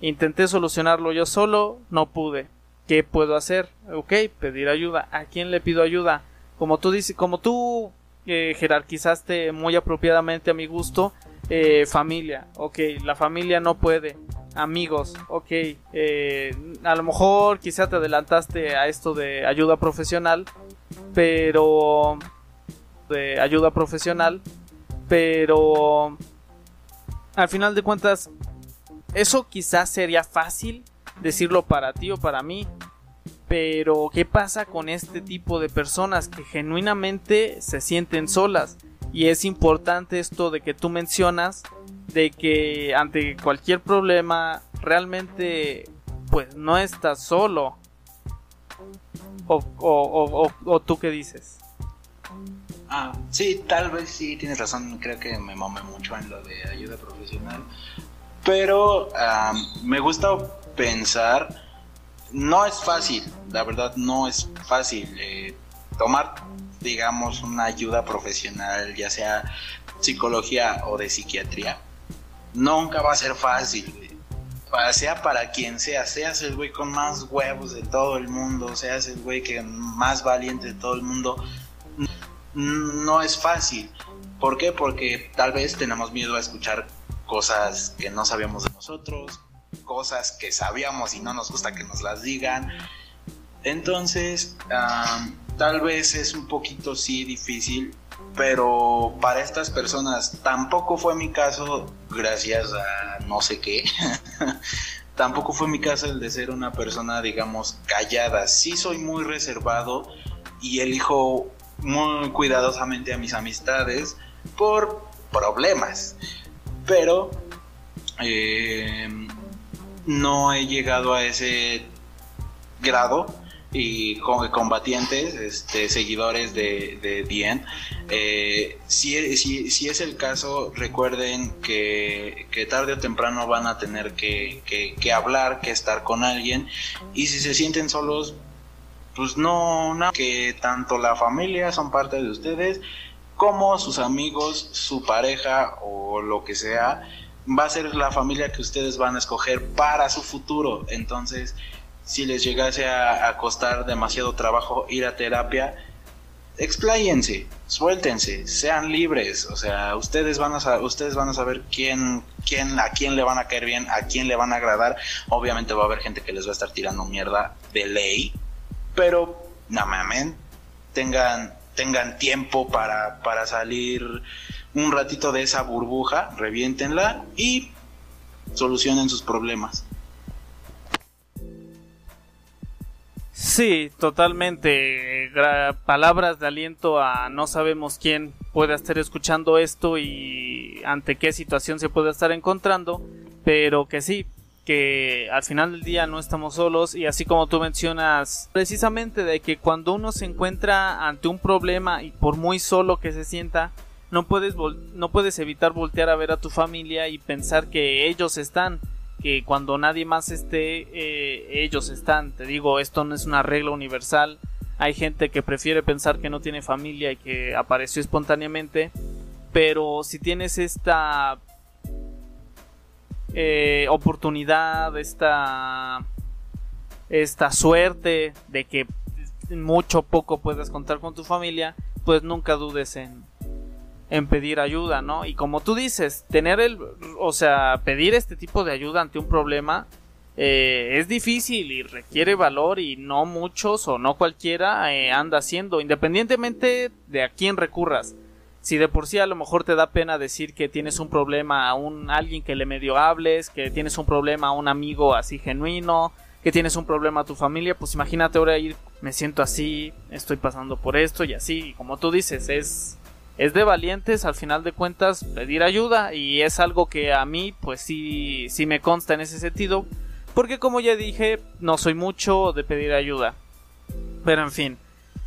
Intenté solucionarlo yo solo, no pude. ¿Qué puedo hacer? Ok, pedir ayuda. ¿A quién le pido ayuda? Como tú dices, como tú eh, jerarquizaste muy apropiadamente a mi gusto, eh, familia, ok, la familia no puede, amigos, ok, eh, a lo mejor quizá te adelantaste a esto de ayuda profesional, pero de ayuda profesional, pero al final de cuentas, eso quizás sería fácil decirlo para ti o para mí, pero ¿qué pasa con este tipo de personas que genuinamente se sienten solas? Y es importante esto de que tú mencionas de que ante cualquier problema realmente pues no estás solo. O, o, o, tú qué dices? Ah, sí, tal vez sí, tienes razón. Creo que me mamé mucho en lo de ayuda profesional. Pero me gusta pensar, no es fácil, la verdad no es fácil eh, tomar digamos, una ayuda profesional, ya sea psicología o de psiquiatría, nunca va a ser fácil. Sea para quien sea, seas el güey con más huevos de todo el mundo, seas el güey que más valiente de todo el mundo, no es fácil. ¿Por qué? Porque tal vez tenemos miedo a escuchar cosas que no sabíamos de nosotros, cosas que sabíamos y no nos gusta que nos las digan. Entonces, tal vez es un poquito sí difícil, pero para estas personas tampoco fue mi caso, gracias a no sé qué. [LAUGHS] tampoco fue mi caso el de ser una persona, digamos, callada. Sí soy muy reservado y elijo muy cuidadosamente a mis amistades por problemas. Pero eh, no he llegado a ese grado y combatientes, este, seguidores de, de Dien. Eh, si, si, es el caso, recuerden que, tarde o temprano van a tener que, que, hablar, que estar con alguien. Y si se sienten solos, pues no, no, que tanto la familia son parte de ustedes, como sus amigos, su pareja o lo que sea, va a ser la familia que ustedes van a escoger para su futuro. Entonces, si les llegase a, costar demasiado trabajo ir a terapia, expláyense, suéltense, sean libres, o sea, ustedes van a ustedes van a saber quién quién a quién le van a caer bien, a quién le van a agradar. Obviamente va a haber gente que les va a estar tirando mierda de ley, pero no mames, tengan tengan tiempo para para salir un ratito de esa burbuja, reviéntenla y solucionen sus problemas. Sí, totalmente. palabras de aliento a no sabemos quién puede estar escuchando esto y ante qué situación se puede estar encontrando, pero que sí, que al final del día no estamos solos y así como tú mencionas precisamente de que cuando uno se encuentra ante un problema y por muy solo que se sienta, no puedes, no puedes evitar voltear a ver a tu familia y pensar que ellos están que cuando nadie más esté, eh, ellos están. Te digo, esto no es una regla universal. Hay gente que prefiere pensar que no tiene familia y que apareció espontáneamente. Pero si tienes esta eh, oportunidad, esta, esta suerte de que mucho poco puedas contar con tu familia, pues nunca dudes en, en pedir ayuda, ¿no? Y como tú dices, tener el, o sea, pedir este tipo de ayuda ante un problema eh, es difícil y requiere valor y no muchos o no cualquiera eh, anda haciendo, independientemente de a quién recurras. Si de por sí a lo mejor te da pena decir que tienes un problema a un alguien que le medio hables, que tienes un problema a un amigo así genuino, que tienes un problema a tu familia, pues imagínate ahora ir, me siento así, estoy pasando por esto y así, y como tú dices, es es de valientes al final de cuentas pedir ayuda y es algo que a mí pues sí, sí me consta en ese sentido porque como ya dije no soy mucho de pedir ayuda. Pero en fin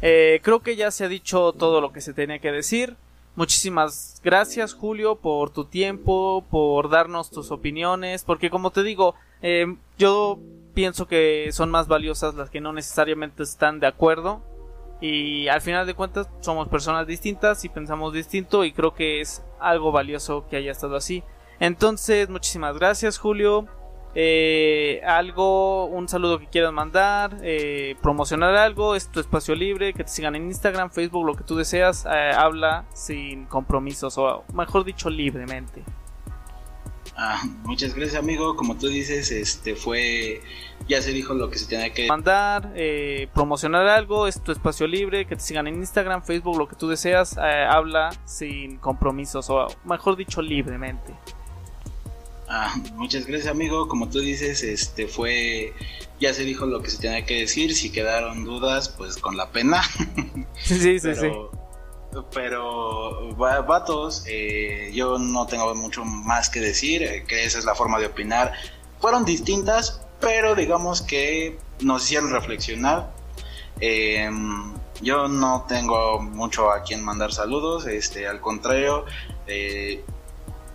eh, creo que ya se ha dicho todo lo que se tenía que decir. Muchísimas gracias Julio por tu tiempo, por darnos tus opiniones, porque como te digo, eh, yo pienso que son más valiosas las que no necesariamente están de acuerdo y al final de cuentas somos personas distintas y pensamos distinto y creo que es algo valioso que haya estado así. Entonces, muchísimas gracias Julio. Eh, algo, un saludo que quieras mandar, eh, promocionar algo, es tu espacio libre, que te sigan en Instagram, Facebook, lo que tú deseas, eh, habla sin compromisos o mejor dicho libremente. Ah, muchas gracias amigo, como tú dices, este fue, ya se dijo lo que se tenía que mandar, eh, promocionar algo, es tu espacio libre, que te sigan en Instagram, Facebook, lo que tú deseas, eh, habla sin compromisos o mejor dicho libremente. Ah, muchas gracias amigo, como tú dices, este fue, ya se dijo lo que se tenía que decir, si quedaron dudas, pues con la pena. [LAUGHS] Sí, sí, sí. Pero, vatos, eh, yo no tengo mucho más que decir, que esa es la forma de opinar. Fueron distintas, pero digamos que nos hicieron reflexionar. Em, yo no tengo mucho a quien mandar saludos, este, al contrario, eh,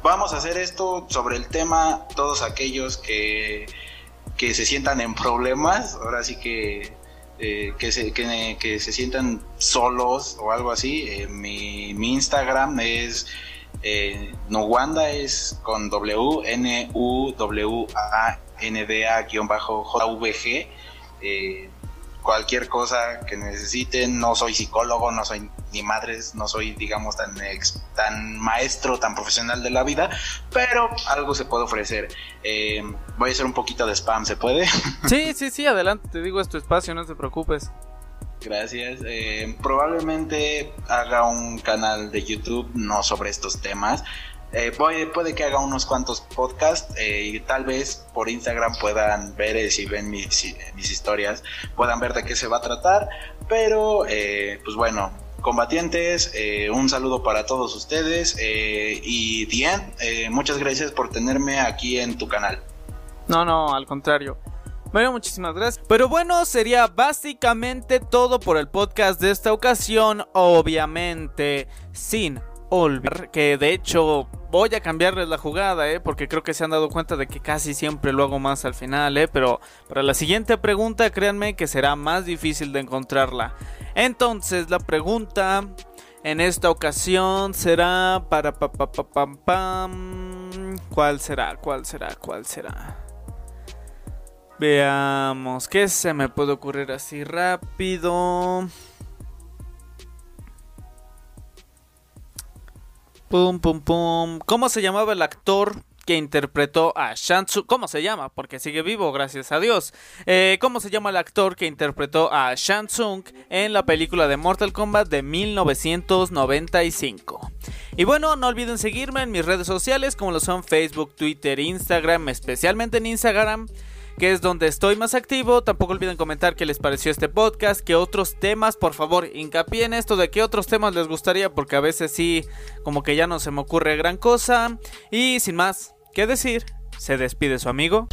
vamos a hacer esto sobre el tema, todos aquellos que, que se sientan en problemas, ahora sí que, eh, que, se, que, se sientan solos o algo así. Eh, mi, mi, Instagram es Nuwanda, es con W, N, U, W, A, N, D, A, guion bajo, J, V, G. Eh, cualquier cosa que necesiten. No soy psicólogo, no soy ni madres, no soy, digamos, tan, tan maestro, tan profesional de la vida, pero algo se puede ofrecer. Eh, voy a hacer un poquito de spam, ¿se puede? [LAUGHS] Sí, sí, sí, adelante, te digo, es tu espacio, no te preocupes. Gracias. Eh, probablemente haga un canal de YouTube no sobre estos temas, eh, puede, que haga unos cuantos podcasts eh, y tal vez por Instagram puedan ver, eh, si ven mis, historias, puedan ver de qué se va a tratar. Pero, pues bueno, combatientes, un saludo para todos ustedes y Dien, muchas gracias por tenerme aquí en tu canal. No, no, al contrario. Bueno, muchísimas gracias. Pero bueno, sería básicamente todo por el podcast de esta ocasión. Obviamente, sin olvidar que de hecho voy a cambiarles la jugada, ¿eh? porque creo que se han dado cuenta de que casi siempre lo hago más al final, ¿eh? pero para la siguiente pregunta créanme que será más difícil de encontrarla. Entonces la pregunta en esta ocasión será para pa, pa, pa, pam, pam. ¿Cuál será? ¿Cuál será? ¿Cuál será? Veamos, ¿qué se me puede ocurrir así rápido? Pum, pum, pum. ¿Cómo se llamaba el actor que interpretó a Shansung? ¿Cómo se llama? Porque sigue vivo, gracias a Dios. Eh, ¿Cómo se llama el actor que interpretó a Shansung en la película de Mortal Kombat de 1995? Y bueno, no olviden seguirme en mis redes sociales como lo son Facebook, Twitter, Instagram, especialmente en Instagram que es donde estoy más activo. Tampoco olviden comentar qué les pareció este podcast, qué otros temas, por favor, hincapié en esto de qué otros temas les gustaría, porque a veces sí, como que ya no se me ocurre gran cosa. Y sin más que decir, se despide su amigo.